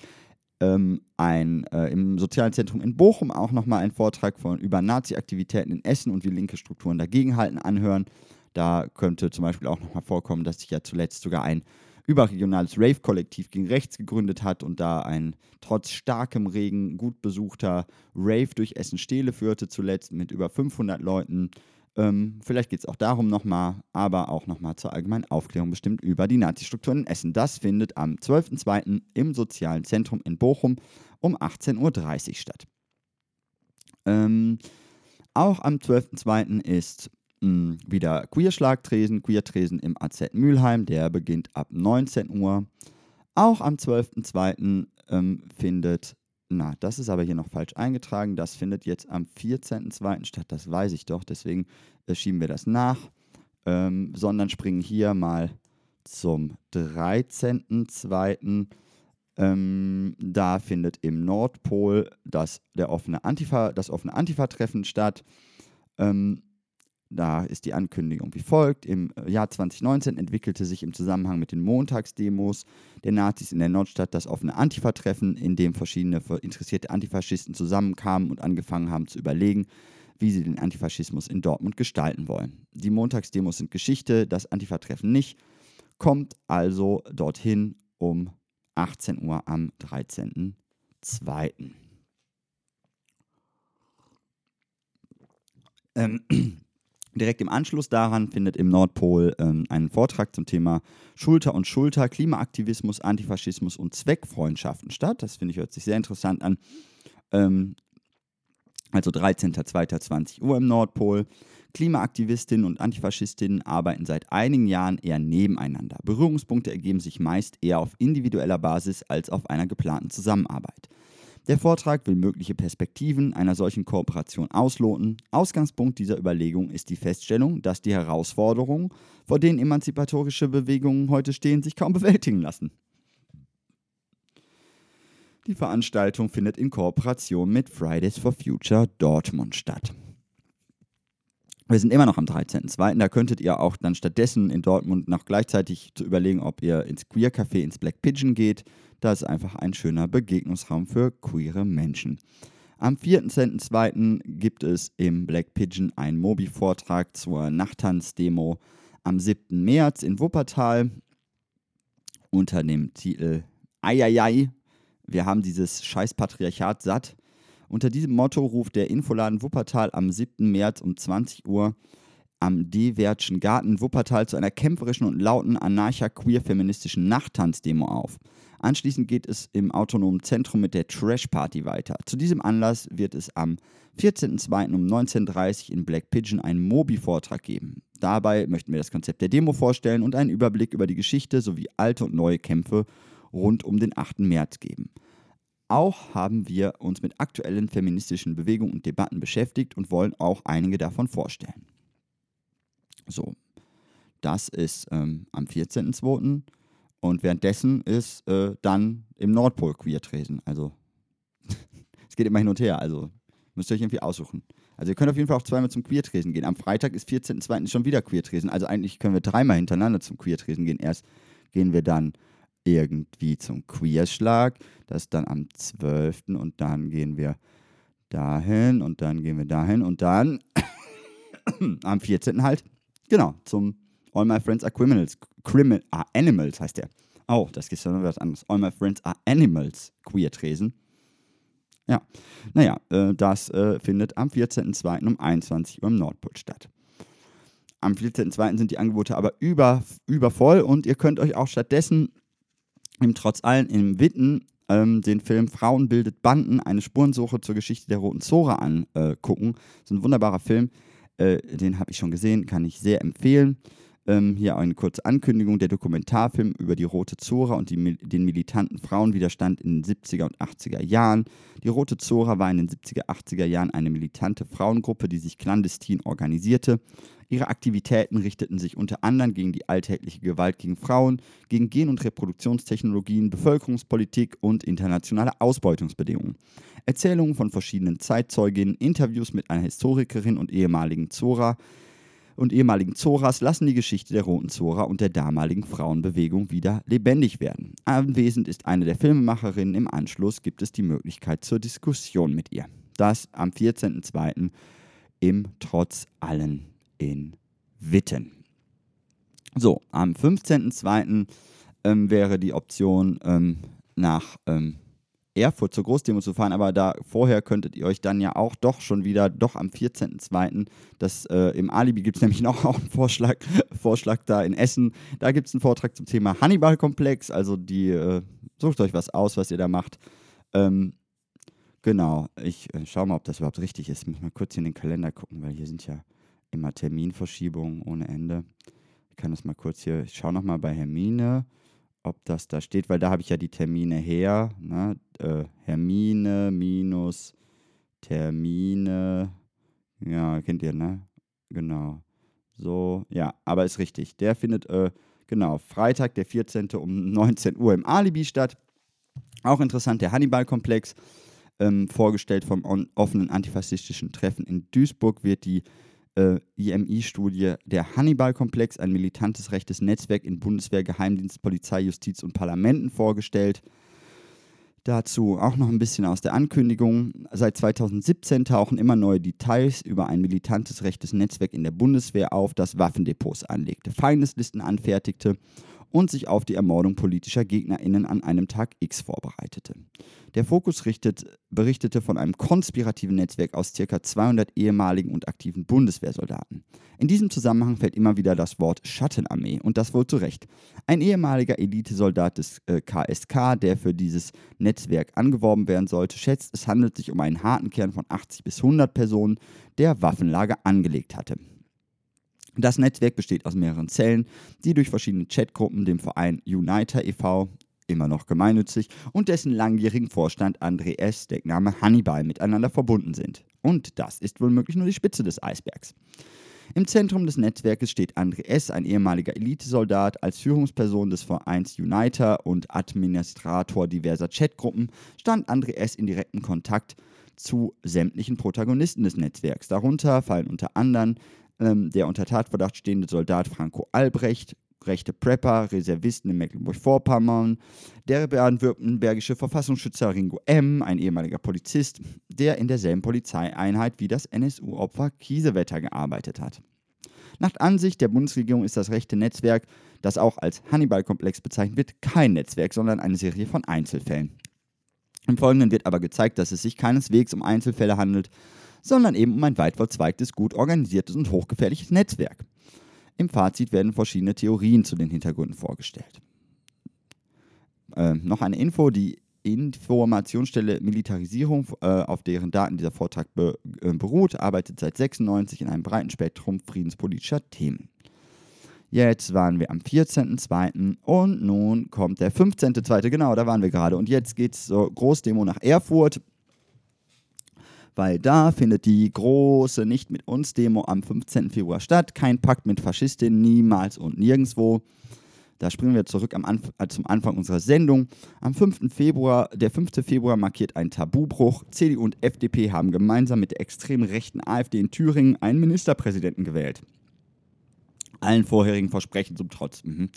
ähm, ein, äh, im Sozialen Zentrum in Bochum auch nochmal einen Vortrag von, über Nazi-Aktivitäten in Essen und wie linke Strukturen dagegenhalten anhören. Da könnte zum Beispiel auch nochmal vorkommen, dass sich ja zuletzt sogar ein überregionales Rave-Kollektiv gegen rechts gegründet hat und da ein trotz starkem Regen gut besuchter Rave durch Essen-Stehle führte, zuletzt mit über 500 Leuten. Ähm, vielleicht geht es auch darum nochmal, aber auch nochmal zur allgemeinen Aufklärung bestimmt über die Nazi-Strukturen in Essen. Das findet am 12.02. im Sozialen Zentrum in Bochum um 18.30 Uhr statt. Ähm, auch am 12.02. ist mh, wieder Queerschlagtresen, Queertresen im AZ Mülheim, der beginnt ab 19 Uhr. Auch am 12.02. Ähm, findet, na, das ist aber hier noch falsch eingetragen, das findet jetzt am 14.02. statt, das weiß ich doch, deswegen äh, schieben wir das nach, ähm, sondern springen hier mal zum 13.02. Ähm, da findet im Nordpol das, der offene Antifa, das offene Antifa-Treffen statt. Ähm, da ist die Ankündigung wie folgt. Im äh, Jahr 2019 entwickelte sich im Zusammenhang mit den Montagsdemos der Nazis in der Nordstadt das offene Antifa-Treffen, in dem verschiedene interessierte Antifaschisten zusammenkamen und angefangen haben zu überlegen, wie sie den Antifaschismus in Dortmund gestalten wollen. Die Montagsdemos sind Geschichte, das Antifa-Treffen nicht. Kommt also dorthin um 18 Uhr am 13.02. Ähm, Direkt im Anschluss daran findet im Nordpol ähm, ein Vortrag zum Thema Schulter und Schulter, Klimaaktivismus, Antifaschismus und Zweckfreundschaften statt. Das finde ich hört sich sehr interessant an. Ähm, also 13.02.20 Uhr im Nordpol. Klimaaktivistinnen und Antifaschistinnen arbeiten seit einigen Jahren eher nebeneinander. Berührungspunkte ergeben sich meist eher auf individueller Basis als auf einer geplanten Zusammenarbeit. Der Vortrag will mögliche Perspektiven einer solchen Kooperation ausloten. Ausgangspunkt dieser Überlegung ist die Feststellung, dass die Herausforderungen, vor denen emanzipatorische Bewegungen heute stehen, sich kaum bewältigen lassen. Die Veranstaltung findet in Kooperation mit Fridays for Future Dortmund statt. Wir sind immer noch am 13.02. Da könntet ihr auch dann stattdessen in Dortmund noch gleichzeitig zu überlegen, ob ihr ins Queer Café ins Black Pigeon geht. Da ist einfach ein schöner Begegnungsraum für queere Menschen. Am 14.02. gibt es im Black Pigeon einen Mobi-Vortrag zur Nachttanz-Demo am 7. März in Wuppertal unter dem Titel Eieiei, wir haben dieses scheiß Patriarchat satt. Unter diesem Motto ruft der Infoladen Wuppertal am 7. März um 20 Uhr am D-Wertschen Garten Wuppertal zu einer kämpferischen und lauten anarcha-queer-feministischen Nachttanzdemo auf. Anschließend geht es im autonomen Zentrum mit der Trash Party weiter. Zu diesem Anlass wird es am 14.02. um 19.30 Uhr in Black Pigeon einen Mobi-Vortrag geben. Dabei möchten wir das Konzept der Demo vorstellen und einen Überblick über die Geschichte sowie alte und neue Kämpfe rund um den 8. März geben. Auch haben wir uns mit aktuellen feministischen Bewegungen und Debatten beschäftigt und wollen auch einige davon vorstellen. So, das ist ähm, am 14.02. Und währenddessen ist äh, dann im Nordpol Queertresen. Also es geht immer hin und her. Also müsst ihr euch irgendwie aussuchen. Also ihr könnt auf jeden Fall auch zweimal zum Queertresen gehen. Am Freitag ist 14.02. schon wieder Queertresen. Also eigentlich können wir dreimal hintereinander zum Queertresen gehen. Erst gehen wir dann irgendwie zum Queerschlag. Das ist dann am 12. und dann gehen wir dahin und dann gehen wir dahin und dann am 14. halt, genau, zum All My Friends Are Criminals. Criminal, are Animals heißt der. Oh, das ist ja noch was anderes. All My Friends Are Animals, Queer-Tresen. Ja, naja, äh, das äh, findet am 14.02. um 21 Uhr im Nordpol statt. Am 14.02. sind die Angebote aber über, übervoll und ihr könnt euch auch stattdessen im Trotz allen im Witten ähm, den Film Frauen bildet Banden, eine Spurensuche zur Geschichte der Roten Zora angucken. das ist ein wunderbarer Film, äh, den habe ich schon gesehen, kann ich sehr empfehlen. Ähm, hier eine kurze Ankündigung: Der Dokumentarfilm über die Rote Zora und die, den militanten Frauenwiderstand in den 70er und 80er Jahren. Die Rote Zora war in den 70er, 80er Jahren eine militante Frauengruppe, die sich clandestin organisierte. Ihre Aktivitäten richteten sich unter anderem gegen die alltägliche Gewalt gegen Frauen, gegen Gen- und Reproduktionstechnologien, Bevölkerungspolitik und internationale Ausbeutungsbedingungen. Erzählungen von verschiedenen Zeitzeuginnen, Interviews mit einer Historikerin und ehemaligen Zora und ehemaligen Zoras lassen die Geschichte der Roten Zora und der damaligen Frauenbewegung wieder lebendig werden. Anwesend ist eine der Filmemacherinnen. Im Anschluss gibt es die Möglichkeit zur Diskussion mit ihr. Das am 14.02. im Trotz allen in Witten. So, am 15.02. Ähm, wäre die Option, ähm, nach ähm, Erfurt zur Großdemo zu fahren, aber da vorher könntet ihr euch dann ja auch doch schon wieder, doch am 14.02. Das äh, im Alibi gibt es nämlich noch auch einen Vorschlag, Vorschlag da in Essen. Da gibt es einen Vortrag zum Thema Hannibal-Komplex. Also die äh, sucht euch was aus, was ihr da macht. Ähm, genau, ich äh, schaue mal, ob das überhaupt richtig ist. Muss mal kurz in den Kalender gucken, weil hier sind ja immer Terminverschiebungen ohne Ende. Ich kann das mal kurz hier, ich schaue nochmal bei Hermine, ob das da steht, weil da habe ich ja die Termine her. Ne? Äh, Hermine minus Termine. Ja, kennt ihr, ne? Genau. So, ja, aber ist richtig. Der findet, äh, genau, Freitag, der 14. um 19 Uhr im Alibi statt. Auch interessant, der Hannibal-Komplex. Ähm, vorgestellt vom offenen antifaschistischen Treffen in Duisburg wird die äh, IMI-Studie Der Hannibal-Komplex, ein militantes rechtes Netzwerk in Bundeswehr, Geheimdienst, Polizei, Justiz und Parlamenten vorgestellt. Dazu auch noch ein bisschen aus der Ankündigung. Seit 2017 tauchen immer neue Details über ein militantes rechtes Netzwerk in der Bundeswehr auf, das Waffendepots anlegte, Feindeslisten anfertigte und sich auf die Ermordung politischer GegnerInnen an einem Tag X vorbereitete. Der Fokus richtet, berichtete von einem konspirativen Netzwerk aus ca. 200 ehemaligen und aktiven Bundeswehrsoldaten. In diesem Zusammenhang fällt immer wieder das Wort Schattenarmee und das wohl zu Recht. Ein ehemaliger Elitesoldat des äh, KSK, der für dieses Netzwerk angeworben werden sollte, schätzt, es handelt sich um einen harten Kern von 80 bis 100 Personen, der Waffenlager angelegt hatte. Das Netzwerk besteht aus mehreren Zellen, die durch verschiedene Chatgruppen dem Verein Uniter e.V., immer noch gemeinnützig, und dessen langjährigen Vorstand André S., Deckname Hannibal, miteinander verbunden sind. Und das ist womöglich nur die Spitze des Eisbergs. Im Zentrum des Netzwerkes steht André S., ein ehemaliger Elitesoldat, als Führungsperson des Vereins Uniter und Administrator diverser Chatgruppen stand André S. in direktem Kontakt zu sämtlichen Protagonisten des Netzwerks. Darunter fallen unter anderem ähm, der unter Tatverdacht stehende Soldat Franco Albrecht, rechte Prepper, Reservisten in Mecklenburg-Vorpommern, der baden-württembergische Verfassungsschützer Ringo M., ein ehemaliger Polizist, der in derselben Polizeieinheit wie das NSU-Opfer Kiesewetter gearbeitet hat. Nach Ansicht der Bundesregierung ist das rechte Netzwerk, das auch als Hannibal-Komplex bezeichnet wird, kein Netzwerk, sondern eine Serie von Einzelfällen. Im Folgenden wird aber gezeigt, dass es sich keineswegs um Einzelfälle handelt, sondern eben um ein weit verzweigtes, gut organisiertes und hochgefährliches Netzwerk. Im Fazit werden verschiedene Theorien zu den Hintergründen vorgestellt. Äh, noch eine Info, die Informationsstelle Militarisierung, äh, auf deren Daten dieser Vortrag be äh, beruht, arbeitet seit 96 in einem breiten Spektrum friedenspolitischer Themen. Jetzt waren wir am 14.02. und nun kommt der 15.02. Genau, da waren wir gerade. Und jetzt geht es zur Großdemo nach Erfurt weil da findet die große Nicht mit uns Demo am 15. Februar statt. Kein Pakt mit Faschistinnen, niemals und nirgendwo. Da springen wir zurück Anf äh, zum Anfang unserer Sendung. Am 5. Februar, der 5. Februar markiert einen Tabubruch. CDU und FDP haben gemeinsam mit der extrem rechten AfD in Thüringen einen Ministerpräsidenten gewählt. Allen vorherigen Versprechen zum Trotz. Mhm.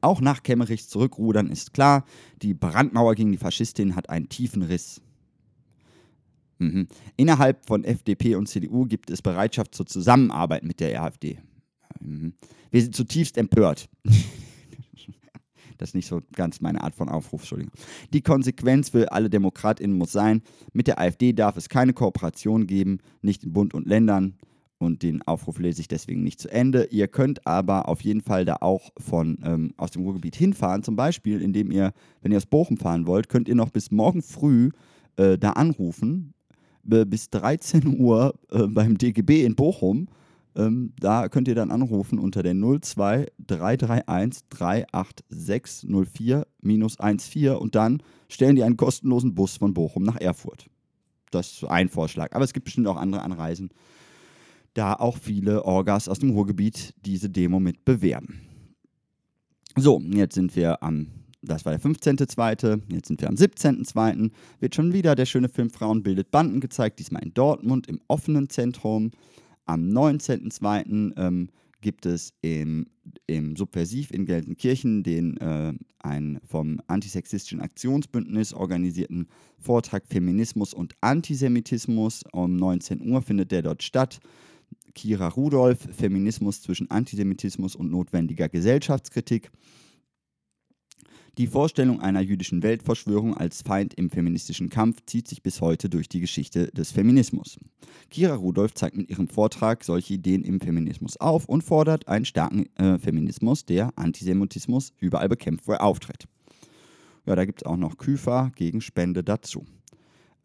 Auch nach Kemmerichs Zurückrudern ist klar, die Brandmauer gegen die Faschistin hat einen tiefen Riss. Mhm. Innerhalb von FDP und CDU gibt es Bereitschaft zur Zusammenarbeit mit der AfD. Mhm. Wir sind zutiefst empört. das ist nicht so ganz meine Art von Aufruf, Entschuldigung. Die Konsequenz für alle DemokratInnen muss sein, mit der AfD darf es keine Kooperation geben, nicht in Bund und Ländern. Und den Aufruf lese ich deswegen nicht zu Ende. Ihr könnt aber auf jeden Fall da auch von ähm, aus dem Ruhrgebiet hinfahren. Zum Beispiel, indem ihr, wenn ihr aus Bochum fahren wollt, könnt ihr noch bis morgen früh äh, da anrufen bis 13 Uhr äh, beim DGB in Bochum. Ähm, da könnt ihr dann anrufen unter der 02 331 386 04-14 und dann stellen die einen kostenlosen Bus von Bochum nach Erfurt. Das ist ein Vorschlag. Aber es gibt bestimmt auch andere Anreisen. da auch viele Orgas aus dem Ruhrgebiet diese Demo mit bewerben. So, jetzt sind wir am, das war der 15.2., jetzt sind wir am 17.2., wird schon wieder der schöne Film Frauen bildet Banden gezeigt, diesmal in Dortmund im offenen Zentrum. Am 19.2. Ähm, gibt es im, im Subversiv in Gelsenkirchen den äh, einen vom Antisexistischen Aktionsbündnis organisierten Vortrag Feminismus und Antisemitismus. Um 19 Uhr findet der dort statt. Kira Rudolph, Feminismus zwischen Antisemitismus und notwendiger Gesellschaftskritik. Die Vorstellung einer jüdischen Weltverschwörung als Feind im feministischen Kampf zieht sich bis heute durch die Geschichte des Feminismus. Kira Rudolph zeigt mit ihrem Vortrag solche Ideen im Feminismus auf und fordert einen starken äh, Feminismus, der Antisemitismus überall bekämpft, wo er auftritt. Ja, da gibt es auch noch Küfer gegen Spende dazu.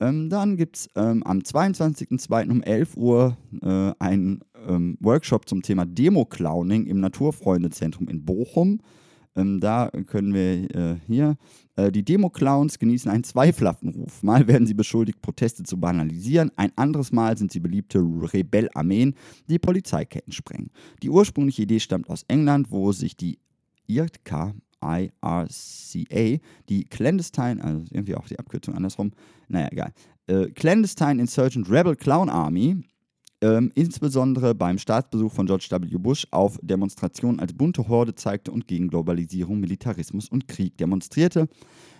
Ähm, dann gibt es ähm, am 22.02. um 11 Uhr äh, einen ähm, Workshop zum Thema Demo-Clowning im Naturfreundezentrum in Bochum. Ähm, da können wir äh, hier, äh, die Demo-Clowns genießen einen zweifelhaften Ruf. Mal werden sie beschuldigt, Proteste zu banalisieren, ein anderes Mal sind sie beliebte Rebellarmeen, die Polizeiketten sprengen. Die ursprüngliche Idee stammt aus England, wo sich die IRCA, IRCA, die Clandestine, also irgendwie auch die Abkürzung andersrum, naja, egal, äh, Clandestine Insurgent Rebel Clown Army ähm, insbesondere beim Staatsbesuch von George W. Bush auf Demonstrationen als bunte Horde zeigte und gegen Globalisierung, Militarismus und Krieg demonstrierte.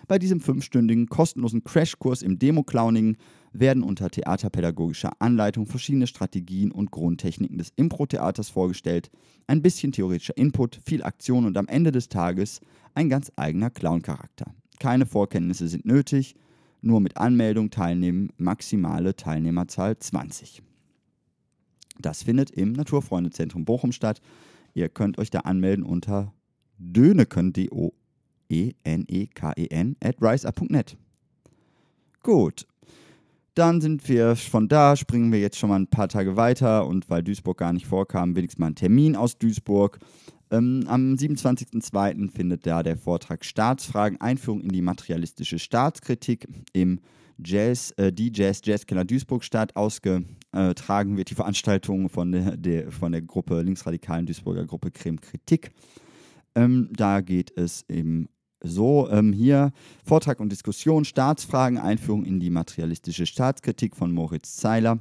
Bei diesem fünfstündigen kostenlosen Crashkurs im Demo-Clowning werden unter theaterpädagogischer Anleitung verschiedene Strategien und Grundtechniken des Impro-Theaters vorgestellt, ein bisschen theoretischer Input, viel Aktion und am Ende des Tages ein ganz eigener Clown-Charakter. Keine Vorkenntnisse sind nötig, nur mit Anmeldung teilnehmen, maximale Teilnehmerzahl 20. Das findet im Naturfreundezentrum Bochum statt. Ihr könnt euch da anmelden unter döneken, D-O-E-N-E-K-E-N, at riseup.net. Gut, dann sind wir von da, springen wir jetzt schon mal ein paar Tage weiter und weil Duisburg gar nicht vorkam, wenigstens mal einen Termin aus Duisburg. Ähm, am 27.02. findet da der Vortrag Staatsfragen, Einführung in die materialistische Staatskritik im Jazz, äh, die Jazz Jazzkeller Duisburg statt. Ausgetragen wird die Veranstaltung von der, der, von der Gruppe linksradikalen Duisburger Gruppe Creme Kritik. Ähm, da geht es eben so, ähm, hier Vortrag und Diskussion, Staatsfragen, Einführung in die materialistische Staatskritik von Moritz Zeiler.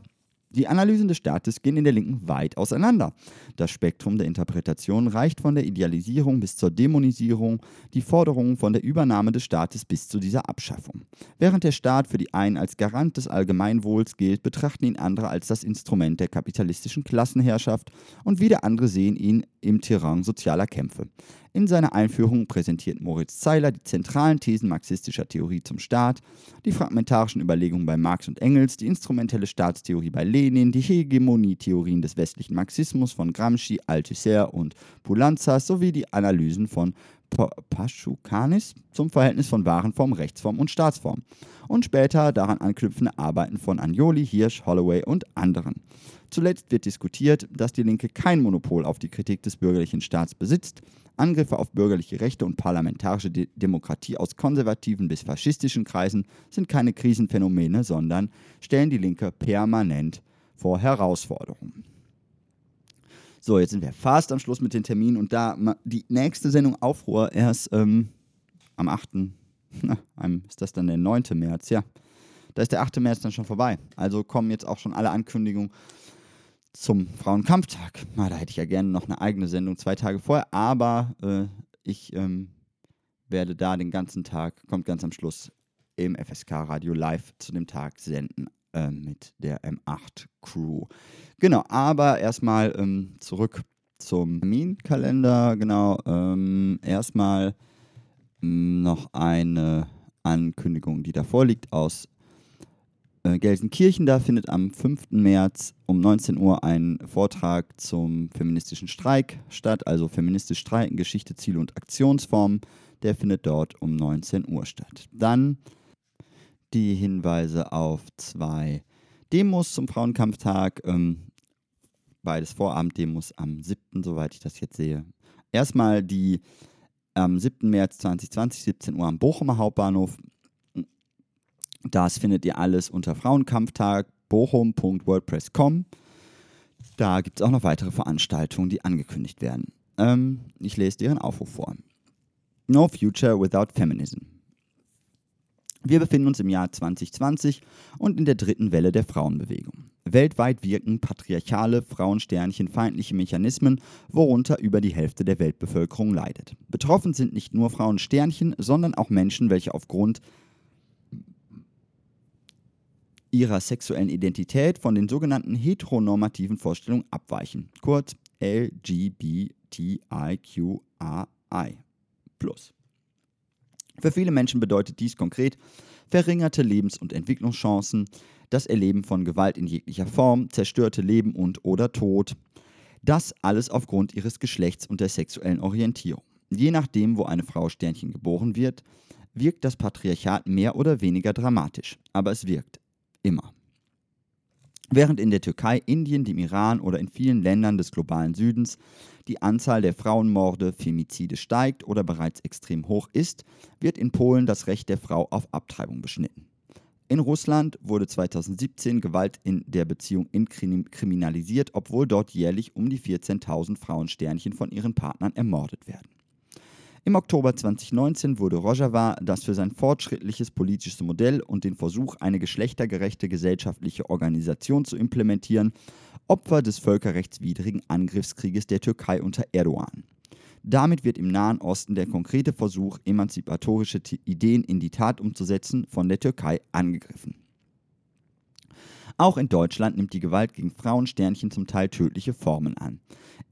Die Analysen des Staates gehen in der Linken weit auseinander. Das Spektrum der Interpretation reicht von der Idealisierung bis zur Dämonisierung, die Forderungen von der Übernahme des Staates bis zu dieser Abschaffung. Während der Staat für die einen als Garant des Allgemeinwohls gilt, betrachten ihn andere als das Instrument der kapitalistischen Klassenherrschaft und wieder andere sehen ihn im Terrain sozialer Kämpfe. In seiner Einführung präsentiert Moritz Zeiler die zentralen Thesen marxistischer Theorie zum Staat, die fragmentarischen Überlegungen bei Marx und Engels, die instrumentelle Staatstheorie bei Lenin, die Hegemonietheorien des westlichen Marxismus von Gramsci, Althusser und Poulanzas sowie die Analysen von Paschukanis zum Verhältnis von Warenform, Rechtsform und Staatsform und später daran anknüpfende Arbeiten von Agnoli, Hirsch, Holloway und anderen. Zuletzt wird diskutiert, dass die Linke kein Monopol auf die Kritik des bürgerlichen Staats besitzt. Angriffe auf bürgerliche Rechte und parlamentarische De Demokratie aus konservativen bis faschistischen Kreisen sind keine Krisenphänomene, sondern stellen die Linke permanent vor Herausforderungen. So, jetzt sind wir fast am Schluss mit den Terminen und da die nächste Sendung Aufruhr erst ähm, am 8. Na, ist das dann der 9. März? Ja, da ist der 8. März dann schon vorbei. Also kommen jetzt auch schon alle Ankündigungen zum Frauenkampftag. Na, da hätte ich ja gerne noch eine eigene Sendung zwei Tage vorher, aber äh, ich ähm, werde da den ganzen Tag, kommt ganz am Schluss im FSK Radio live zu dem Tag senden äh, mit der M8 Crew. Genau, aber erstmal ähm, zurück zum Terminkalender. Genau, ähm, erstmal hm, noch eine Ankündigung, die davor liegt aus äh, Gelsenkirchen. Da findet am 5. März um 19 Uhr ein Vortrag zum feministischen Streik statt, also feministisch streiken, Geschichte, Ziele und Aktionsformen. Der findet dort um 19 Uhr statt. Dann die Hinweise auf zwei Demos zum Frauenkampftag. Ähm, beides Vorabenddemos am 7., soweit ich das jetzt sehe. Erstmal die am 7. März 2020, 17 Uhr am Bochumer Hauptbahnhof. Das findet ihr alles unter Frauenkampftag bochum.wordpress.com. da gibt es auch noch weitere Veranstaltungen, die angekündigt werden. Ähm, ich lese dir einen Aufruf vor. No Future Without Feminism. Wir befinden uns im Jahr 2020 und in der dritten Welle der Frauenbewegung. Weltweit wirken patriarchale, frauensternchenfeindliche Mechanismen, worunter über die Hälfte der Weltbevölkerung leidet. Betroffen sind nicht nur Frauensternchen, sondern auch Menschen, welche aufgrund ihrer sexuellen Identität von den sogenannten heteronormativen Vorstellungen abweichen. Kurz LGBTIQAI. Für viele Menschen bedeutet dies konkret verringerte Lebens- und Entwicklungschancen, das Erleben von Gewalt in jeglicher Form, zerstörte Leben und oder Tod. Das alles aufgrund ihres Geschlechts und der sexuellen Orientierung. Je nachdem, wo eine Frau Sternchen geboren wird, wirkt das Patriarchat mehr oder weniger dramatisch, aber es wirkt immer. Während in der Türkei, Indien, dem Iran oder in vielen Ländern des globalen Südens die Anzahl der Frauenmorde, Femizide steigt oder bereits extrem hoch ist, wird in Polen das Recht der Frau auf Abtreibung beschnitten. In Russland wurde 2017 Gewalt in der Beziehung kriminalisiert, obwohl dort jährlich um die 14.000 Frauensternchen von ihren Partnern ermordet werden. Im Oktober 2019 wurde Rojava, das für sein fortschrittliches politisches Modell und den Versuch, eine geschlechtergerechte gesellschaftliche Organisation zu implementieren, Opfer des völkerrechtswidrigen Angriffskrieges der Türkei unter Erdogan. Damit wird im Nahen Osten der konkrete Versuch, emanzipatorische Ideen in die Tat umzusetzen, von der Türkei angegriffen. Auch in Deutschland nimmt die Gewalt gegen Frauensternchen zum Teil tödliche Formen an.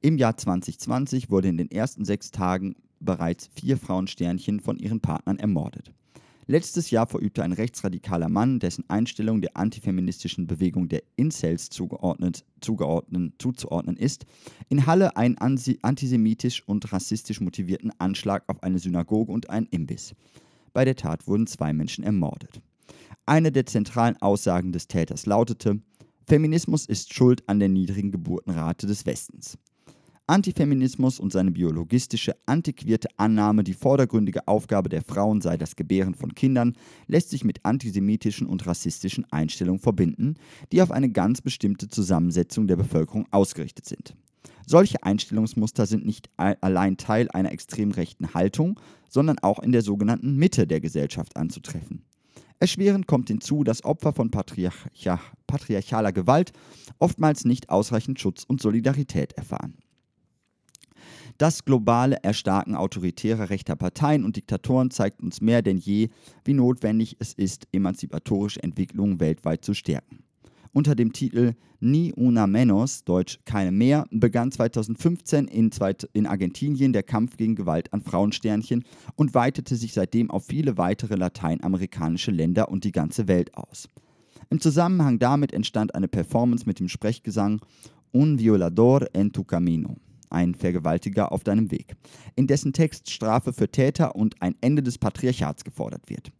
Im Jahr 2020 wurde in den ersten sechs Tagen bereits vier Frauensternchen von ihren Partnern ermordet. Letztes Jahr verübte ein rechtsradikaler Mann, dessen Einstellung der antifeministischen Bewegung der Incels zugeordnet, zugeordnet, zuzuordnen ist, in Halle einen antisemitisch und rassistisch motivierten Anschlag auf eine Synagoge und einen Imbiss. Bei der Tat wurden zwei Menschen ermordet. Eine der zentralen Aussagen des Täters lautete, Feminismus ist schuld an der niedrigen Geburtenrate des Westens. Antifeminismus und seine biologistische, antiquierte Annahme, die vordergründige Aufgabe der Frauen sei das Gebären von Kindern, lässt sich mit antisemitischen und rassistischen Einstellungen verbinden, die auf eine ganz bestimmte Zusammensetzung der Bevölkerung ausgerichtet sind. Solche Einstellungsmuster sind nicht allein Teil einer extrem rechten Haltung, sondern auch in der sogenannten Mitte der Gesellschaft anzutreffen. Erschwerend kommt hinzu, dass Opfer von patriarch patriarchaler Gewalt oftmals nicht ausreichend Schutz und Solidarität erfahren. Das globale Erstarken autoritärer rechter Parteien und Diktatoren zeigt uns mehr denn je, wie notwendig es ist, emanzipatorische Entwicklungen weltweit zu stärken. Unter dem Titel Ni una menos, deutsch keine mehr, begann 2015 in, in, Argentinien der Kampf gegen Gewalt an Frauensternchen und weitete sich seitdem auf viele weitere lateinamerikanische Länder und die ganze Welt aus. Im Zusammenhang damit entstand eine Performance mit dem Sprechgesang Un violador en tu camino ein Vergewaltiger auf deinem Weg, in dessen Text Strafe für Täter und ein Ende des Patriarchats gefordert wird.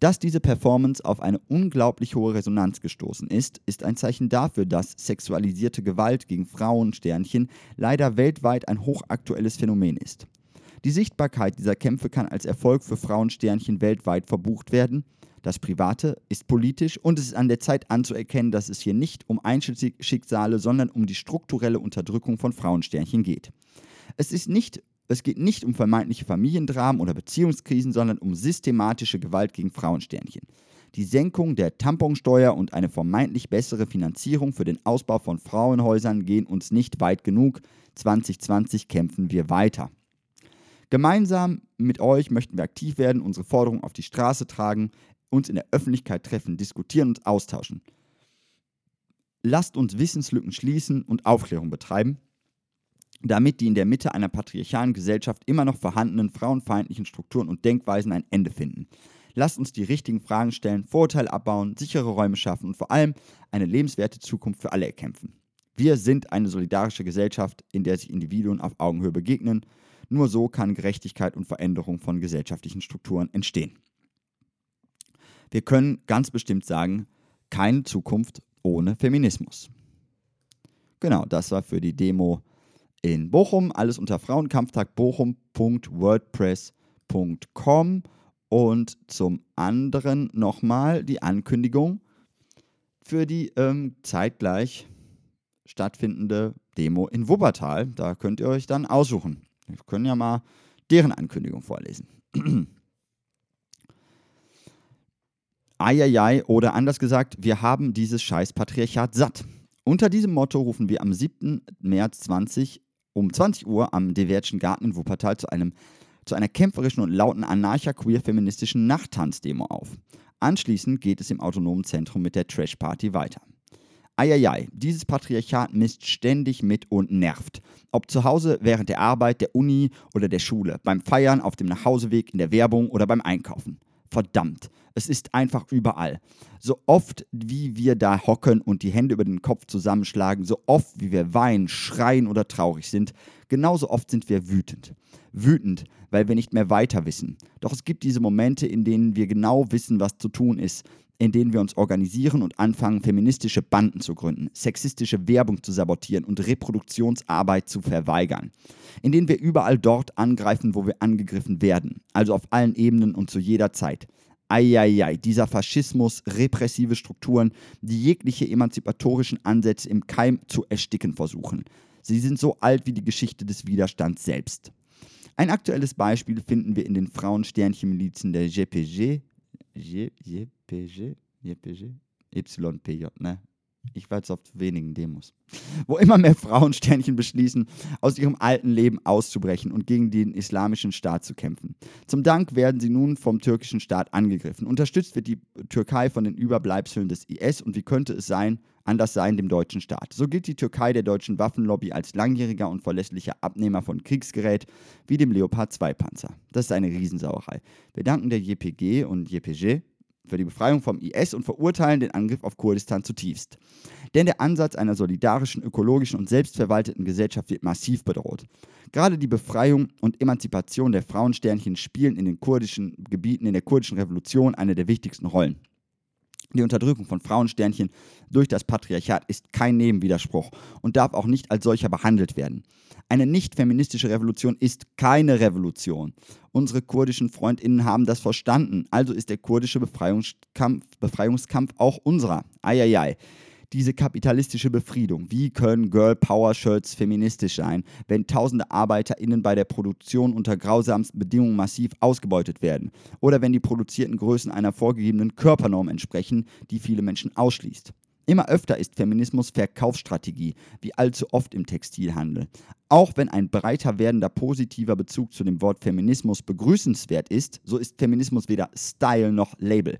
Dass diese Performance auf eine unglaublich hohe Resonanz gestoßen ist, ist ein Zeichen dafür, dass sexualisierte Gewalt gegen Frauen, Sternchen, leider weltweit ein hochaktuelles Phänomen ist. Die Sichtbarkeit dieser Kämpfe kann als Erfolg für Frauensternchen weltweit verbucht werden das Private ist politisch und es ist an der Zeit anzuerkennen, dass es hier nicht um Einzelschicksale, sondern um die strukturelle Unterdrückung von Frauensternchen geht. Es, ist nicht, es geht nicht um vermeintliche Familiendramen oder Beziehungskrisen, sondern um systematische Gewalt gegen Frauensternchen. Die Senkung der Tamponsteuer und eine vermeintlich bessere Finanzierung für den Ausbau von Frauenhäusern gehen uns nicht weit genug. 2020 kämpfen wir weiter. Gemeinsam mit euch möchten wir aktiv werden, unsere Forderungen auf die Straße tragen uns in der Öffentlichkeit treffen, diskutieren und austauschen. Lasst uns Wissenslücken schließen und Aufklärung betreiben, damit die in der Mitte einer patriarchalen Gesellschaft immer noch vorhandenen frauenfeindlichen Strukturen und Denkweisen ein Ende finden. Lasst uns die richtigen Fragen stellen, Vorurteile abbauen, sichere Räume schaffen und vor allem eine lebenswerte Zukunft für alle erkämpfen. Wir sind eine solidarische Gesellschaft, in der sich Individuen auf Augenhöhe begegnen. Nur so kann Gerechtigkeit und Veränderung von gesellschaftlichen Strukturen entstehen. Wir können ganz bestimmt sagen, keine Zukunft ohne Feminismus. Genau, das war für die Demo in Bochum. Alles unter frauenkampftagbochum.wordpress.com. Und zum anderen nochmal die Ankündigung für die ähm, zeitgleich stattfindende Demo in Wuppertal. Da könnt ihr euch dann aussuchen. Wir können ja mal deren Ankündigung vorlesen. Eieiei, oder anders gesagt, wir haben dieses scheiß Patriarchat satt. Unter diesem Motto rufen wir am 7. März 20 um 20 Uhr am Devertschen Garten in Wuppertal zu, einem, zu einer kämpferischen und lauten anarcha-queer-feministischen Nachttanzdemo auf. Anschließend geht es im autonomen Zentrum mit der Trash-Party weiter. Eieiei, dieses Patriarchat misst ständig mit und nervt. Ob zu Hause, während der Arbeit, der Uni oder der Schule, beim Feiern, auf dem Nachhauseweg, in der Werbung oder beim Einkaufen. Verdammt, es ist einfach überall. So oft, wie wir da hocken und die Hände über den Kopf zusammenschlagen, so oft, wie wir weinen, schreien oder traurig sind, genauso oft sind wir wütend. Wütend, weil wir nicht mehr weiter wissen. Doch es gibt diese Momente, in denen wir genau wissen, was zu tun ist, in denen wir uns organisieren und anfangen, feministische Banden zu gründen, sexistische Werbung zu sabotieren und Reproduktionsarbeit zu verweigern, in denen wir überall dort angreifen, wo wir angegriffen werden, also auf allen Ebenen und zu jeder Zeit. Eieiei, dieser Faschismus, repressive Strukturen, die jegliche emanzipatorischen Ansätze im Keim zu ersticken versuchen. Sie sind so alt wie die Geschichte des Widerstands selbst. Ein aktuelles Beispiel finden wir in den Frauensternchen-Milizen der GPG, G, JPG, JPG, YPJ, ne? Ich war jetzt auf wenigen Demos. Wo immer mehr Frauensternchen beschließen, aus ihrem alten Leben auszubrechen und gegen den islamischen Staat zu kämpfen. Zum Dank werden sie nun vom türkischen Staat angegriffen. Unterstützt wird die Türkei von den Überbleibseln des IS und wie könnte es sein, anders sein dem deutschen Staat. So gilt die Türkei der deutschen Waffenlobby als langjähriger und verlässlicher Abnehmer von Kriegsgerät wie dem Leopard 2 Panzer. Das ist eine Riesensauerei. Wir danken der JPG und JPG für die Befreiung vom IS und verurteilen den Angriff auf Kurdistan zutiefst. Denn der Ansatz einer solidarischen, ökologischen und selbstverwalteten Gesellschaft wird massiv bedroht. Gerade die Befreiung und Emanzipation der Frauensternchen spielen in den kurdischen Gebieten in der kurdischen Revolution eine der wichtigsten Rollen. Die Unterdrückung von Frauensternchen durch das Patriarchat ist kein Nebenwiderspruch und darf auch nicht als solcher behandelt werden. Eine nicht feministische Revolution ist keine Revolution. Unsere kurdischen Freundinnen haben das verstanden, also ist der kurdische Befreiungskampf, Befreiungskampf auch unserer. Eieiei diese kapitalistische Befriedung. Wie können Girl Power Shirts feministisch sein, wenn tausende ArbeiterInnen bei der Produktion unter grausamsten Bedingungen massiv ausgebeutet werden? Oder wenn die produzierten Größen einer vorgegebenen Körpernorm entsprechen, die viele Menschen ausschließt? Immer öfter ist Feminismus Verkaufsstrategie, wie allzu oft im Textilhandel. Auch wenn ein breiter werdender positiver Bezug zu dem Wort Feminismus begrüßenswert ist, so ist Feminismus weder Style noch Label.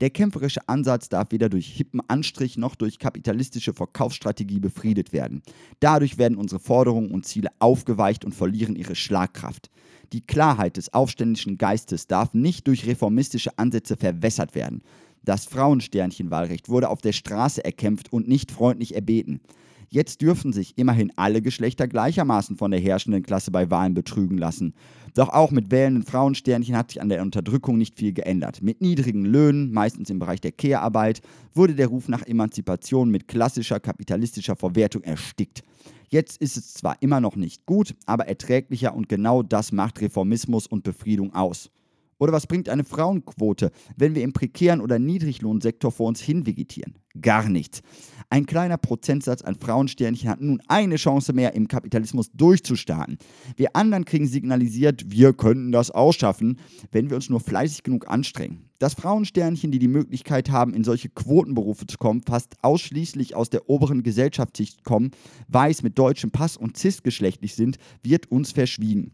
Der kämpferische Ansatz darf weder durch hippen Anstrich noch durch kapitalistische Verkaufsstrategie befriedet werden. Dadurch werden unsere Forderungen und Ziele aufgeweicht und verlieren ihre Schlagkraft. Die Klarheit des aufständischen Geistes darf nicht durch reformistische Ansätze verwässert werden. Das Frauensternchenwahlrecht wurde auf der Straße erkämpft und nicht freundlich erbeten. Jetzt dürfen sich immerhin alle Geschlechter gleichermaßen von der herrschenden Klasse bei Wahlen betrügen lassen. Doch auch mit wählenden Frauensternchen hat sich an der Unterdrückung nicht viel geändert. Mit niedrigen Löhnen, meistens im Bereich der Kehrarbeit, wurde der Ruf nach Emanzipation mit klassischer kapitalistischer Verwertung erstickt. Jetzt ist es zwar immer noch nicht gut, aber erträglicher und genau das macht Reformismus und Befriedung aus. Oder was bringt eine Frauenquote, wenn wir im prekären oder Niedriglohnsektor vor uns hinvegetieren? Gar nichts. Ein kleiner Prozentsatz an Frauensternchen hat nun eine Chance mehr, im Kapitalismus durchzustarten. Wir anderen kriegen signalisiert, wir könnten das ausschaffen, wenn wir uns nur fleißig genug anstrengen. Dass Frauensternchen, die die Möglichkeit haben, in solche Quotenberufe zu kommen, fast ausschließlich aus der oberen Gesellschaftsschicht kommen, weiß mit deutschem Pass und cisgeschlechtlich sind, wird uns verschwiegen.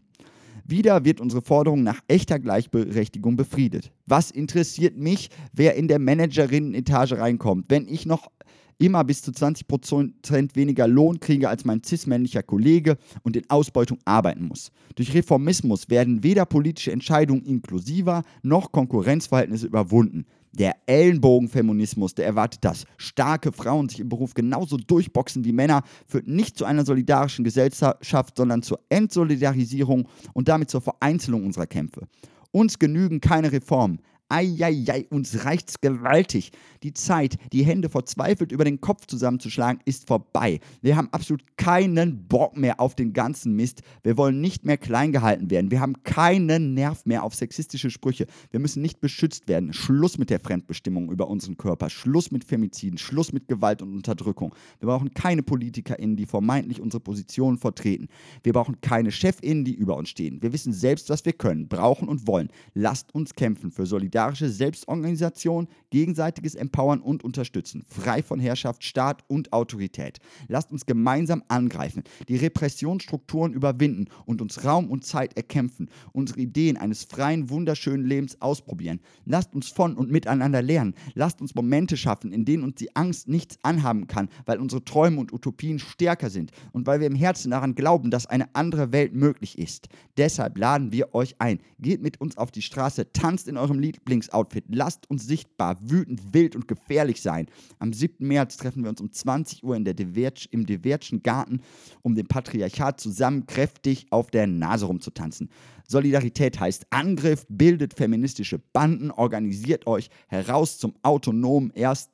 Wieder wird unsere Forderung nach echter Gleichberechtigung befriedet. Was interessiert mich, wer in der Managerinnen-Etage reinkommt, wenn ich noch immer bis zu 20% weniger Lohn kriege als mein cis-männlicher Kollege und in Ausbeutung arbeiten muss. Durch Reformismus werden weder politische Entscheidungen inklusiver noch Konkurrenzverhältnisse überwunden. Der Ellenbogenfeminismus, der erwartet, dass starke Frauen sich im Beruf genauso durchboxen wie Männer, führt nicht zu einer solidarischen Gesellschaft, sondern zur Entsolidarisierung und damit zur Vereinzelung unserer Kämpfe. Uns genügen keine Reformen. Eieiei, uns reicht's gewaltig. Die Zeit, die Hände verzweifelt über den Kopf zusammenzuschlagen, ist vorbei. Wir haben absolut keinen Bock mehr auf den ganzen Mist. Wir wollen nicht mehr klein gehalten werden. Wir haben keinen Nerv mehr auf sexistische Sprüche. Wir müssen nicht beschützt werden. Schluss mit der Fremdbestimmung über unseren Körper. Schluss mit Femiziden. Schluss mit Gewalt und Unterdrückung. Wir brauchen keine PolitikerInnen, die vermeintlich unsere Positionen vertreten. Wir brauchen keine ChefInnen, die über uns stehen. Wir wissen selbst, was wir können, brauchen und wollen. Lasst uns kämpfen für solidarische Selbstorganisation, gegenseitiges Empowern und Unterstützen. Frei von Herrschaft, Staat und Autorität. Lasst uns gemeinsam angreifen, die Repressionsstrukturen überwinden und uns Raum und Zeit erkämpfen. Unsere Ideen eines freien, wunderschönen Lebens ausprobieren. Lasst uns von und miteinander lernen. Lasst uns Momente schaffen, in denen uns die Angst nichts anhaben kann, weil unsere Träume und Utopien stärker sind und weil wir im Herzen daran glauben, dass eine andere Welt möglich ist. Deshalb laden wir euch ein. Geht mit uns auf die Straße, tanzt in eurem Lieblingsoutfit, lasst uns sichtbar, wütend, wild und gefährlich sein. Am 7. März treffen wir uns um 20 Uhr in der Diverge, im Divertschen Garten, um dem Patriarchat zusammen kräftig auf der Nase rumzutanzen. Solidarität heißt Angriff, bildet feministische Banden, organisiert euch heraus zum autonomen 1.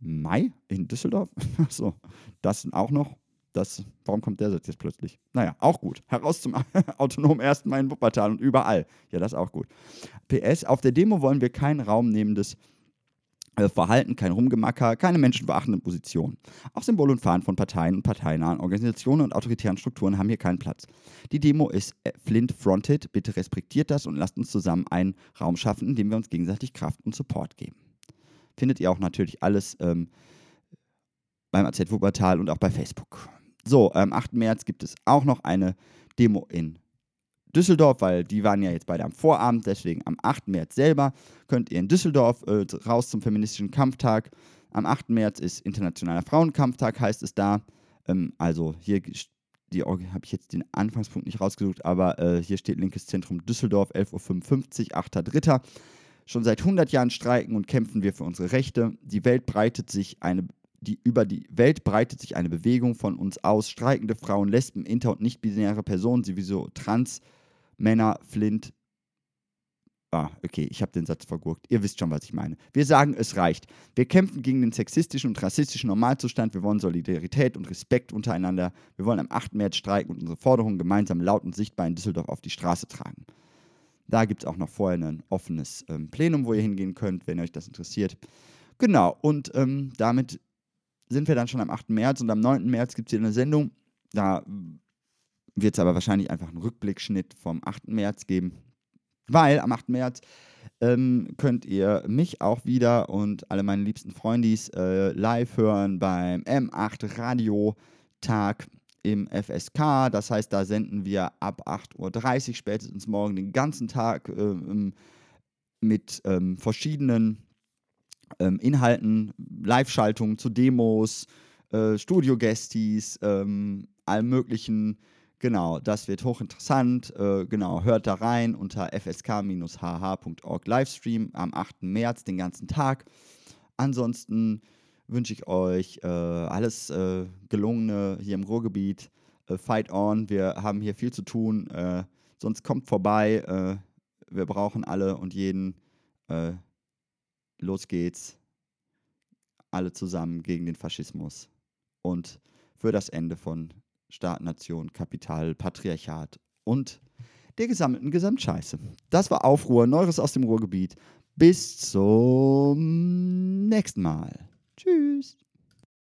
Mai in Düsseldorf. Achso, das auch noch. Das, warum kommt der Satz jetzt plötzlich? Naja, auch gut. Heraus zum autonomen 1. Mai in Wuppertal und überall. Ja, das ist auch gut. PS, auf der Demo wollen wir kein raumnehmendes äh, Verhalten, kein Rumgemacker, keine menschenverachtende Position. Auch Symbole und Fahnen von Parteien und parteinahen Organisationen und autoritären Strukturen haben hier keinen Platz. Die Demo ist äh, Flint-fronted. Bitte respektiert das und lasst uns zusammen einen Raum schaffen, in dem wir uns gegenseitig Kraft und Support geben. Findet ihr auch natürlich alles ähm, beim AZ Wuppertal und auch bei Facebook. So, am 8. März gibt es auch noch eine Demo in Düsseldorf, weil die waren ja jetzt beide am Vorabend, deswegen am 8. März selber könnt ihr in Düsseldorf äh, raus zum feministischen Kampftag. Am 8. März ist Internationaler Frauenkampftag, heißt es da. Ähm, also hier habe ich jetzt den Anfangspunkt nicht rausgesucht, aber äh, hier steht Linkes Zentrum Düsseldorf, 11.55 Uhr, 8.3. Schon seit 100 Jahren streiken und kämpfen wir für unsere Rechte. Die Welt breitet sich eine die, über die Welt breitet sich eine Bewegung von uns aus. Streikende Frauen, Lesben, inter- und nicht-binäre Personen, sowieso Trans, Männer, Flint. Ah, okay, ich habe den Satz vergurkt. Ihr wisst schon, was ich meine. Wir sagen, es reicht. Wir kämpfen gegen den sexistischen und rassistischen Normalzustand. Wir wollen Solidarität und Respekt untereinander. Wir wollen am 8. März streiken und unsere Forderungen gemeinsam laut und sichtbar in Düsseldorf auf die Straße tragen. Da gibt es auch noch vorher ein offenes ähm, Plenum, wo ihr hingehen könnt, wenn euch das interessiert. Genau, und ähm, damit sind wir dann schon am 8. März und am 9. März gibt es hier eine Sendung. Da wird es aber wahrscheinlich einfach einen Rückblickschnitt vom 8. März geben, weil am 8. März ähm, könnt ihr mich auch wieder und alle meine liebsten Freundis äh, live hören beim M8 Radio Tag im FSK. Das heißt, da senden wir ab 8.30 Uhr spätestens morgen den ganzen Tag äh, mit ähm, verschiedenen ähm, Inhalten, Live-Schaltungen zu Demos, äh, Studio-Guesties, ähm, allem möglichen. Genau, das wird hochinteressant. Äh, genau, hört da rein unter fsk-hh.org Livestream am 8. März den ganzen Tag. Ansonsten wünsche ich euch äh, alles äh, Gelungene hier im Ruhrgebiet. Äh, fight on, wir haben hier viel zu tun. Äh, sonst kommt vorbei. Äh, wir brauchen alle und jeden los geht's. Alle zusammen gegen den Faschismus und für das Ende von Staat, Nation, Kapital, Patriarchat und der gesammelten Gesamtscheiße. Das war Aufruhr, Neues aus dem Ruhrgebiet. Bis zum nächsten Mal. Tschüss.